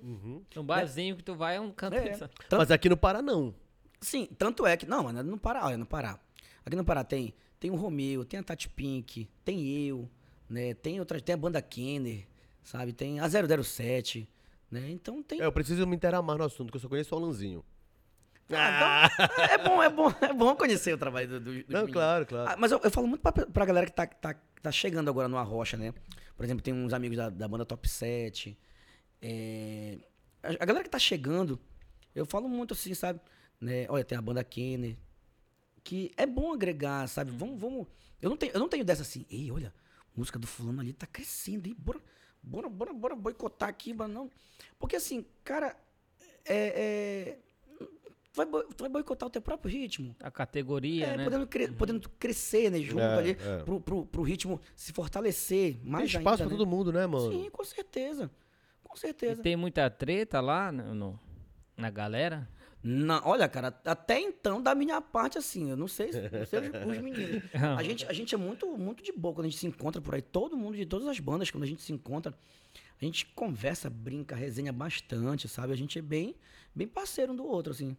No barzinho que tu vai é um canto. É. de- Mas aqui no Pará, não. Sim, tanto é que. Não, mas no Pará, olha, no Pará. Aqui no Pará tem, tem o Romeu, tem a Tati Pink, tem eu, né? Tem outras, tem a banda Kenner, sabe? Tem a 007, né? Então tem. É, eu preciso me inteirar mais no assunto, que eu só conheço o Alanzinho. Ah, então, é bom, é bom, é bom conhecer o trabalho do, do, dos Não, meninos. claro, claro. Ah, mas eu, eu falo muito pra, pra galera que tá, tá, tá chegando agora no Arrocha, né? Por exemplo, tem uns amigos da, da banda Top 7. é, a, a galera que tá chegando, eu falo muito assim, sabe? Né? Olha, tem a banda Kenner. Que é bom agregar, sabe? Vamos, vamos. Eu não tenho, eu não tenho dessa assim, ei, olha, a música do fulano ali tá crescendo, e bora, bora, bora, bora boicotar aqui, mas não. Porque assim, cara, é. é tu, vai, boi- tu vai boicotar o teu próprio ritmo. A categoria, É, né? podendo, cre- podendo crescer, né, junto É, ali, é. Pro, pro, pro ritmo se fortalecer Tem mais espaço ainda, pra né? todo mundo, né, mano? Sim, com certeza. Com E certeza. tem muita treta lá no, no- na galera. Não, olha, cara, até então, da minha parte, assim, eu não sei, se- não sei os, os meninos. [LAUGHS] A gente, a gente é muito, muito de boa quando a gente se encontra por aí. Todo mundo de todas as bandas, quando a gente se encontra, a gente conversa, brinca, resenha bastante, sabe? A gente é bem, bem parceiro um do outro, assim.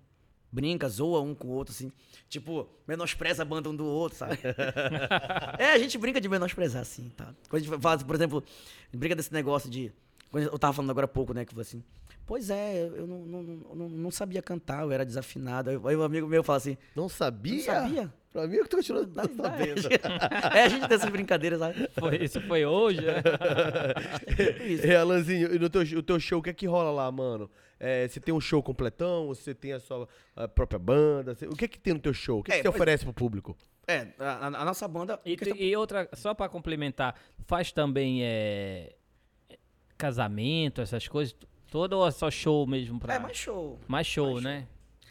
Brinca, zoa um com o outro, assim. Tipo, menospreza a banda um do outro, sabe? [LAUGHS] é, a gente brinca de menosprezar, assim, tá? Quando a gente faz, por exemplo, brinca desse negócio de. Eu tava falando agora há pouco, né? Que assim. Pois é, eu não, não, não, não sabia cantar, eu era desafinado. Aí um amigo meu fala assim, Não sabia? não sabia? Pra mim, eu tô continuando Dá- não dá- sabendo. é, a gente tem essas brincadeiras, sabe? Foi, isso foi hoje, né? [LAUGHS] É, Alanzinho, e no teu, o teu show, o que é que rola lá, mano? É, você tem um show completão? Você tem a sua a própria banda? Você- o que é que tem no teu show? O que, é É, que você pois- oferece pro público? É, a, a- a nossa banda. E, questão- e outra, só pra complementar, faz também é, casamento, essas coisas? Todo ou é só show mesmo pra. É, mais show. Mais show, mais né?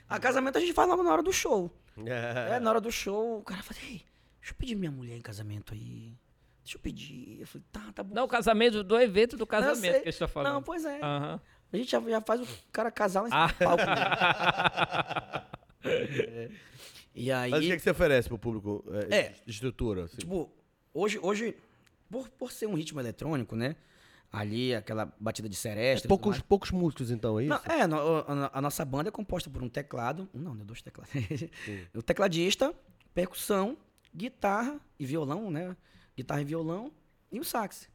A casamento a gente faz logo na hora do show. É. É, na hora do show, o cara fala, ei, deixa eu pedir minha mulher em casamento aí. Deixa eu pedir. Eu falei, tá, tá bom. Não, o casamento do evento do casamento que a gente tá falando. Não, pois é. A gente já, já faz o cara casar lá em cima Ah. do palco. né? [LAUGHS] E aí. Mas o que, é que você oferece pro público? É, É. de Estrutura. assim? Tipo, hoje, hoje por, por ser um ritmo eletrônico, né? Ali, aquela batida de seresta. e tudo poucos, poucos músicos, então, é isso? Não, é, no- a, a nossa banda é composta por um teclado. um Não, né? Dois teclados. [LAUGHS] o tecladista, percussão, guitarra e violão, né? Guitarra e violão e o sax.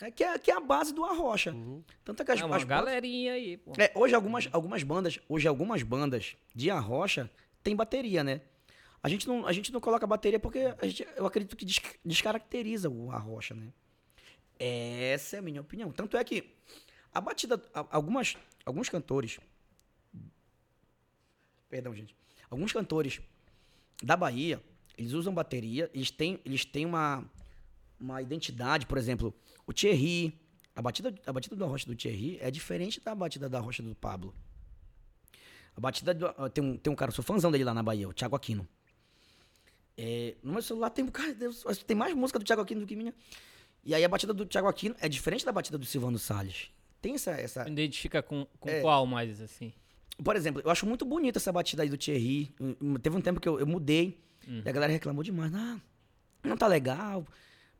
É, que, é, que é a base do arrocha. Tanto é que as, É uma as bandas- galerinha aí, pô. é, hoje algumas, algumas bandas, hoje algumas bandas de arrocha tem bateria, né? A gente não, a gente não coloca bateria porque a gente, eu acredito que des- descaracteriza o arrocha, né? Essa é a minha opinião. Tanto é que a batida, algumas, alguns cantores, perdão, gente, alguns cantores da Bahia, eles usam bateria, eles têm, eles têm uma, uma identidade, por exemplo, o Thierry, a batida, a batida da rocha do Thierry é diferente da batida da rocha do Pablo. A batida do, ah, tem um, tem um cara, eu sou fãzão dele lá na Bahia, o Thiago Aquino. É, no meu celular tem, cara, Deus, [LAUGHS] tem mais música do Thiago Aquino do que minha. E aí a batida do Thiago Aquino é diferente da batida do Silvano Salles. Tem essa, essa, Identifica com, com É. qual mais, assim? por exemplo, eu acho muito bonita essa batida aí do Thierry. Teve um tempo que eu, eu mudei e a galera reclamou demais. Ah, não tá legal.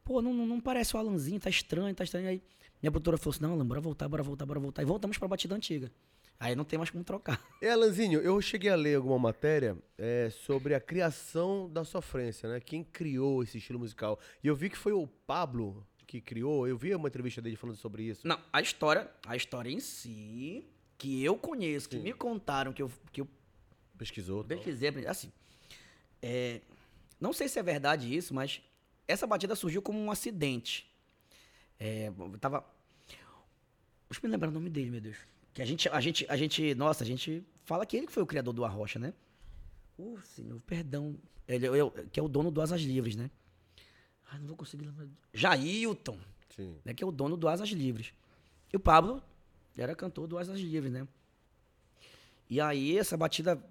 Pô, não, não, não parece o Alanzinho, tá estranho, tá estranho. Aí minha produtora falou assim: não, Alan, bora voltar, bora voltar, bora voltar. E voltamos pra batida antiga. Aí não tem mais como trocar. E Alanzinho, eu cheguei a ler alguma matéria é, sobre a criação da sofrência, né? Quem criou esse estilo musical. E eu vi que foi o Pablo que criou. Eu vi uma entrevista dele falando sobre isso. Não, a história, a história em si, que eu conheço, que Sim. me contaram, que eu, que eu Pesquisou. pesquisei, assim, é, não sei se é verdade isso, mas essa batida surgiu como um acidente. É, tava, deixa eu me lembrar o nome dele, meu Deus. Que a gente, a gente, a gente, nossa, a gente fala que ele que foi o criador do Arrocha, né? Uh, senhor, perdão. Ele, eu, que é o dono do Asas Livres, né? Ai, não vou conseguir lembrar. Jailton Sim. né, que é o dono do Asas Livres. E o Pablo era cantor do Asas Livres, né? E aí essa batida,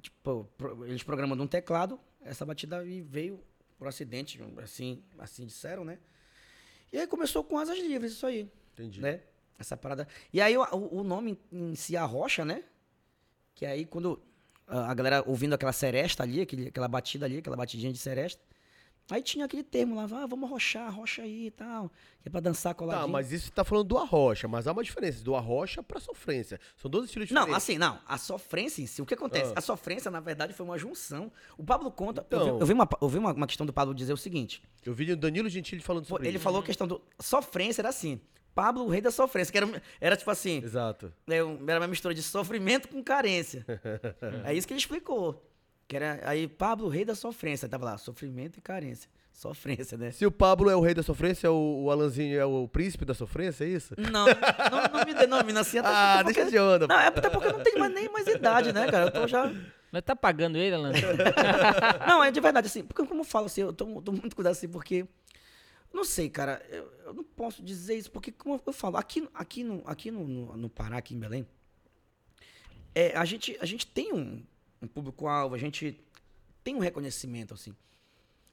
tipo, eles programando um teclado, essa batida veio por acidente, assim, assim disseram, né? E aí começou com Asas Livres, isso aí, Entendi. né? Essa parada. E aí o, o- nome em si, a rocha, né? Que aí quando a a galera ouvindo aquela seresta ali, aquele, aquela batida ali, aquela batidinha de seresta, aí tinha aquele termo lá, ah, vamos arrochar, arrocha aí e tal, que é pra dançar coladinho. Tá, mas isso tá falando do arrocha, mas há uma diferença do arrocha pra sofrência. São dois estilos diferentes. Não, assim, não. A sofrência em si, o que acontece? Ah. A sofrência, na verdade, foi uma junção. O Pablo conta. eu Então. vi, eu vi uma, eu vi uma, uma questão do Pablo dizer o seguinte: Eu vi o Danilo Gentili falando sobre ele isso. falou a questão do. Sofrência era assim. Pablo, o rei da sofrência, que era, era tipo assim. Exato. um- Era uma mistura de sofrimento com carência. [LAUGHS] é isso que ele explicou. Que era aí, Pablo, o rei da sofrência. Tava lá, sofrimento e carência. [LAUGHS] Sofrência, né? Se o Pablo é o rei da sofrência, o, o Alanzinho é o príncipe da sofrência, é isso? Não, não, não me denomina assim. até Ah, porque- deixa de onda. Não, é até porque eu não tenho mais, nem mais idade, né, cara? Eu tô já. [LAUGHS] Mas tá pagando ele, Alan? [LAUGHS] Não, é de verdade, assim, porque como eu falo assim, eu tô, tô muito cuidado assim, porque. Não sei, cara, eu, eu não posso dizer isso, porque como eu falo, aqui, aqui, no, aqui no, no, no Pará, aqui em Belém, é, a, gente, a gente tem um, um público-alvo, a gente tem um reconhecimento, assim.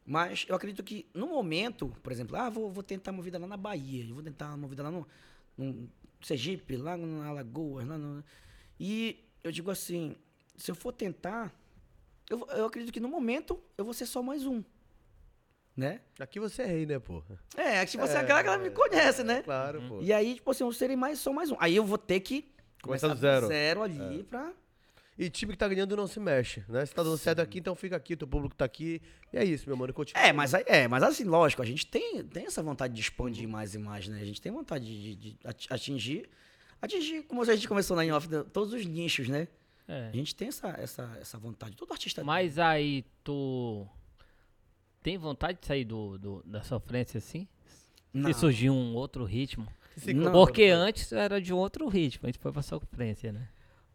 Mas eu acredito que no momento, por exemplo, ah, vou, vou tentar uma vida lá na Bahia, eu vou tentar uma vida lá no, no Sergipe, lá na Alagoas, lá no. E eu digo assim, se eu for tentar, eu, eu acredito que no momento eu vou ser só mais um. Né? Aqui você é rei, né, pô? É, tipo, você é aquela que ela me conhece, né? Claro, pô. E aí, tipo assim, eu serei mais, só mais um. Aí eu vou ter que Começar do zero. É. zero ali pra. E time que tá ganhando não se mexe, né? Se tá dando certo aqui, então fica aqui, teu público tá aqui. E é isso, meu mano. Continua. É, mas, é, mas assim, lógico, a gente tem, tem essa vontade de expandir mais e mais, né? A gente tem vontade de, de- de ati- atingir, atingir, como a gente começou na off, né? todos os nichos, né? É. A gente tem essa, essa, essa vontade. Todo artista Mas aí, tu tem vontade de sair do, do- da sofrência assim? Não. Se surgir um outro ritmo? Porque antes era de um outro ritmo, a gente foi pra sofrência, né?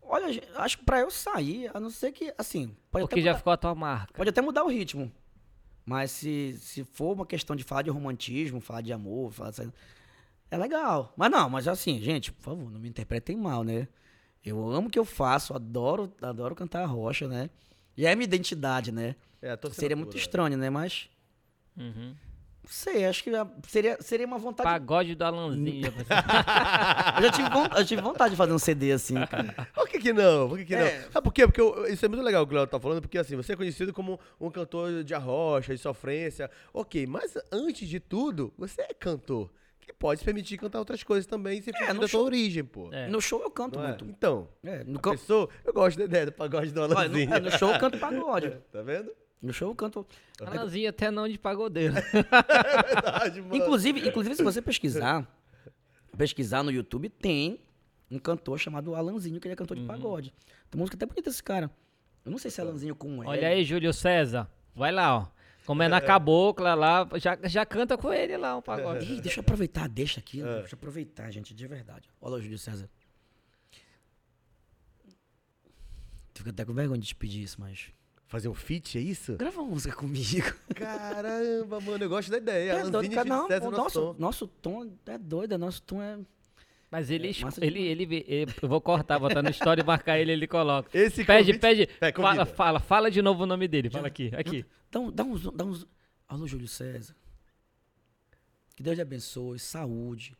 Olha, acho que pra eu sair, a não ser que, assim, pode Porque até já mudar, ficou a tua marca. pode até mudar o ritmo. Mas se, se for uma questão de falar de romantismo, falar de amor, falar é legal. Mas não, mas assim, gente, por favor, não me interpretem mal, né? Eu amo o que eu faço, adoro, adoro cantar a rocha, né? E é minha identidade, né? É, Seria muito estranho, né? Mas, Uhum. Não sei, acho que seria, seria uma vontade. Pagode do Alanzinho. [LAUGHS] Eu já tive, von- eu tive vontade de fazer um CD assim, cara. Por que que não? Por que que É. não? Sabe por quê? Porque eu- isso é muito legal o que o Léo tá falando, porque assim, você é conhecido como um cantor de arrocha, de sofrência. Ok, mas antes de tudo, você é cantor. Que pode se permitir cantar outras coisas também, fugir no da tua origem, pô. É. No show eu canto é? muito. Então, É, no, a can- pessoa, eu gosto da ideia do pagode do Olha, no, Alanzinho. é, no show eu canto pagode. [LAUGHS] Tá vendo? No show eu canto. Alanzinho até não de pagodeiro. [LAUGHS] É verdade, mano. Inclusive, inclusive, se você pesquisar, pesquisar no YouTube, tem um cantor chamado Alanzinho, que ele é cantor de Uhum. pagode. Tem música até bonita esse cara. Eu não sei se é Alanzinho com um L. Olha aí, Júlio César. Vai lá, ó. Comendo a cabocla lá, já, já canta com ele lá o pagode. Ih, deixa eu aproveitar, deixa aqui. É. Deixa eu aproveitar, gente, de verdade. Olha o Júlio César. Fico até com vergonha de te pedir isso, mas. Fazer um feat, é isso? Grava uma música comigo. [LAUGHS] Caramba, mano, eu gosto da ideia. É doido, cara. Não, o nosso nosso, tom. nosso tom é doido, nosso tom é. Mas ele, É, massa ele, ele, ele- Eu vou cortar, botar no story e marcar ele, ele coloca. Esse Pede, convite- pede. É, fala, fala, fala de novo o nome dele. Fala aqui, aqui. Dá, um, dá uns. Dá uns... Alô, Júlio César. Que Deus te abençoe, saúde.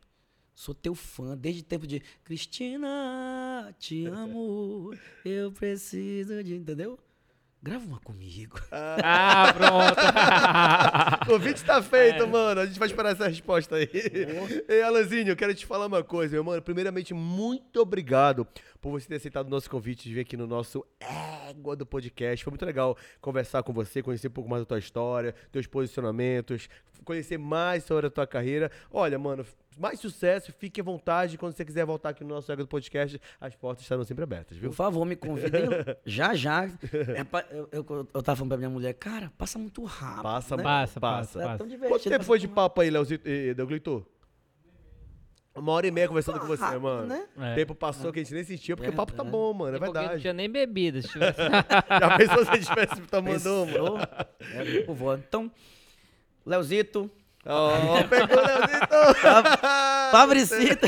Sou teu fã desde o tempo de Cristina, te [LAUGHS] amo, eu preciso de. Entendeu? Grava uma comigo. Ah, pronto. [LAUGHS] O convite tá feito, É. mano. A gente vai esperar essa resposta aí. Ei, Alanzinho, eu quero te falar uma coisa, meu mano. Primeiramente, muito obrigado por você ter aceitado o nosso convite de vir aqui no nosso Égua do Podcast. Foi muito legal conversar com você, conhecer um pouco mais da tua história, teus posicionamentos, conhecer mais sobre a tua carreira. Olha, mano, mais sucesso, fique à vontade. Quando você quiser voltar aqui no nosso Égua do Podcast, as portas estarão sempre abertas, viu? Por favor, me convidem [LAUGHS] já já. É, pa- eu, eu, eu tava falando pra minha mulher, cara, passa muito rápido. Passa, né? Passa, passa. passa, É passa. tão divertido. Quanto tempo foi de papo aí, Leozito e Deuglito? Uma hora e meia conversando com você, mano. né? É. O tempo passou que a gente nem sentiu, porque o papo tá é. bom, mano, é Porque não verdade. tinha nem bebida. Se tivesse... [LAUGHS] Já pensou se a gente tivesse tomando uma? É, por favor. Então, Leozito, Ó, pegou o Leozito! [LAUGHS] [LAUGHS] Fabricita.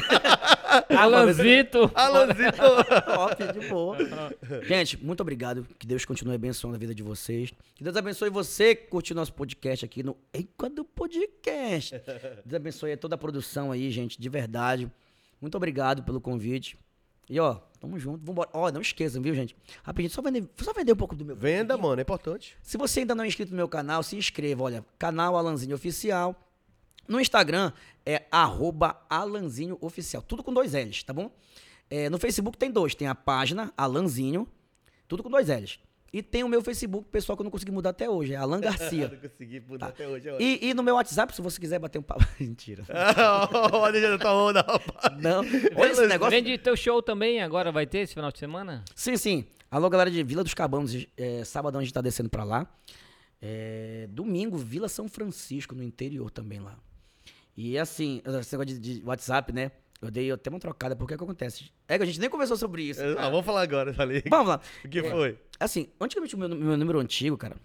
Alanzito. Alanzito! Top, [LAUGHS] de boa. Gente, muito obrigado. Que Deus continue abençoando a vida de vocês. Que Deus abençoe você que curtiu nosso podcast aqui no Enquanto Podcast. Deus abençoe toda a produção aí, gente, de verdade. Muito obrigado pelo convite. E ó, tamo junto. Vambora. Ó, não esqueçam, viu, gente? Rapidinho, só vender, só vender um pouco do meu. Venda, mano, é importante. Se você ainda não é inscrito no meu canal, se inscreva. Olha, canal Alanzinho Oficial. No Instagram é arroba Alanzinho Oficial. Tudo com dois L's, tá bom? É, no Facebook tem dois. Tem a página Alanzinho, tudo com dois L's. E tem o meu Facebook pessoal que eu não consegui mudar até hoje, é Alan Garcia. [LAUGHS] Não consegui mudar até hoje. ó. E, e no meu WhatsApp, se você quiser bater um papo. [LAUGHS] Mentira. [LAUGHS] Olha, já tá onda, rapaz. Não. Olha esse negócio. Vende teu show também agora, vai ter esse final de semana? Sim, sim. Alô, galera de Vila dos Cabanos. É, sabadão a gente tá descendo pra lá. É, domingo, Vila São Francisco, no interior também lá. E assim, esse negócio de, de WhatsApp, né? Eu dei até uma trocada, porque é que acontece? É que a gente nem conversou sobre isso. Ah, vamos falar agora, falei. Vamos lá. O que foi? Assim, antigamente o meu, meu número antigo, cara.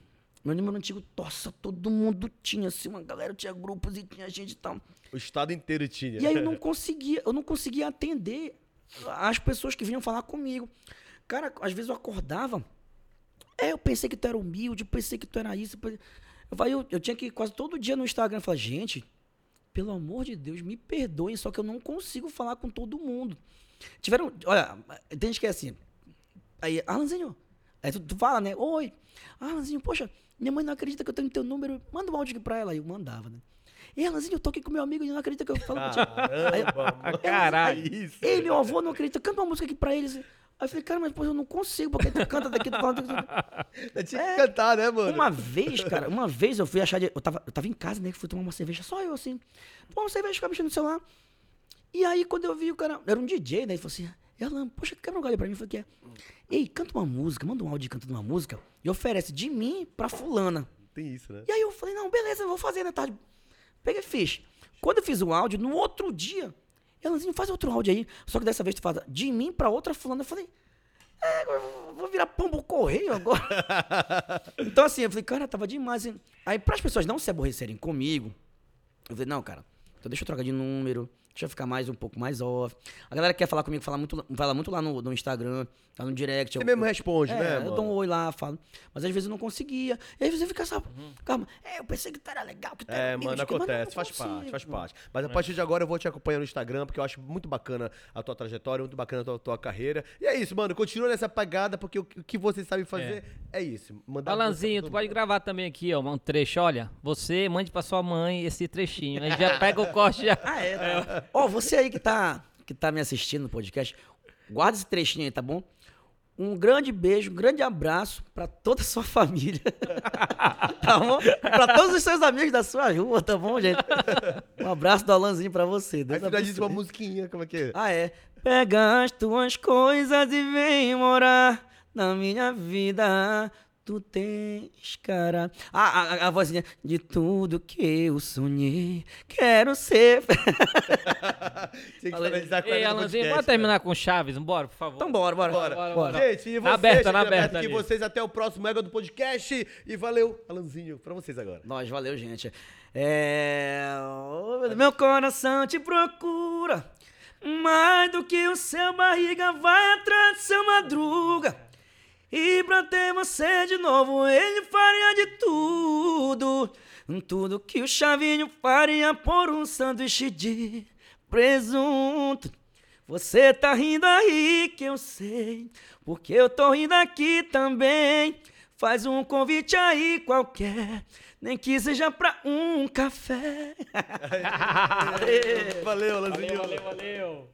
Meu número antigo, nossa, todo mundo tinha, assim, uma galera tinha grupos e tinha gente e tal. O estado inteiro tinha. E aí eu não [LAUGHS] conseguia, eu não conseguia atender as pessoas que vinham falar comigo. Cara, às vezes eu acordava, é, eu pensei que tu era humilde, pensei que tu era isso. eu eu, eu tinha que ir quase todo dia no Instagram falar, gente, pelo amor de Deus, me perdoem, só que eu não consigo falar com todo mundo. Tiveram, olha, tem gente que é assim, aí, Alanzinho, aí tu, tu fala, né, oi, Alanzinho, poxa, minha mãe não acredita que eu tenho teu número, manda um áudio aqui pra ela, aí eu mandava, né. Ei, Alanzinho, eu tô aqui com meu amigo e não acredita que eu falo contigo. Caramba. Caralho. Aí, isso. Ei, meu avô não acredita, canta uma música aqui pra eles. Aí eu falei, cara, mas pô, eu não consigo, porque tu canta daqui, tu fala. Eu [LAUGHS] tinha que cantar, né, mano? Uma vez, cara, uma vez eu fui achar. de- Eu tava, eu tava em casa, né? que Fui tomar uma cerveja, só eu assim. Tomar uma cerveja, ficar mexendo no celular. E aí, quando eu vi o cara. Era um DJ, né? Ele falou assim: Elan, poxa, quebra um galho pra mim. Eu falei: que é? Ei, canta uma música, manda um áudio cantando uma música e oferece de mim pra Fulana. Tem isso, né? E aí eu falei: não, beleza, eu vou fazer na tarde. Peguei e fiz. Quando eu fiz o áudio, no outro dia, Elanzinho, faz outro áudio aí. Só que dessa vez tu fala de mim pra outra Fulana. Eu falei: é, eu vou virar pombo correio agora. [LAUGHS] Então, assim, eu falei, cara, tava demais. hein? Aí, as pessoas não se aborrecerem comigo, eu falei, não, cara, então deixa eu trocar de número, deixa eu ficar mais um pouco mais off. A galera que quer falar comigo, fala muito, fala muito lá no, no Instagram, lá no direct. Você eu, mesmo eu- responde, é, né, eu mano? dou um oi lá, falo. Mas às vezes eu não conseguia. E aí você fica, sabe, Uhum. calma, é, eu pensei que tu era legal, que tu era É, mano, eu acontece, faz consigo, parte, faz mano. parte. Mas a partir de agora eu vou te acompanhar no Instagram, porque eu acho muito bacana a tua trajetória, muito bacana a tua, tua carreira. E é isso, mano, continua nessa pegada, porque o, o que você sabe fazer é, isso. Mandar Alanzinho, tu pode gravar também aqui, ó, um trecho. Olha, você mande pra sua mãe esse trechinho. A gente já pega o corte já. Ah, é, tá. Ó, você aí que tá, que tá me assistindo no podcast, guarda esse trechinho aí, tá bom? Um grande beijo, um grande abraço pra toda a sua família. [LAUGHS] tá bom? Pra todos os seus amigos da sua rua, tá bom, gente? Um abraço do Alanzinho pra você. Aí Deus já disse uma musiquinha, como é que é? Ah, é. Pega as tuas coisas e vem morar na minha vida. Tu tens cara. Ah, a, a, a vozinha. De tudo que eu sonhei, quero ser. [LAUGHS] Tinha que finalizar com Ei, Alanzinho, bora terminar com Chaves, bora, por favor. então bora, bora. Bora. Bora, bora. bora. Gente, e Na vocês, aberta, na aberta aberto aqui, ali. vocês até o próximo Ega do Podcast. E valeu, Alanzinho, pra vocês agora. Nós, valeu, gente. É... Meu coração te procura mais do que o seu barriga vai atrás do seu madruga. E pra ter você de novo, ele faria de tudo. Tudo que o Chavinho faria por um sanduíche de presunto. Você tá rindo aí que eu sei, porque eu tô rindo aqui também. Faz um convite aí qualquer, nem que seja pra um café. [LAUGHS] Valeu, Alanzinho. Valeu, valeu, valeu.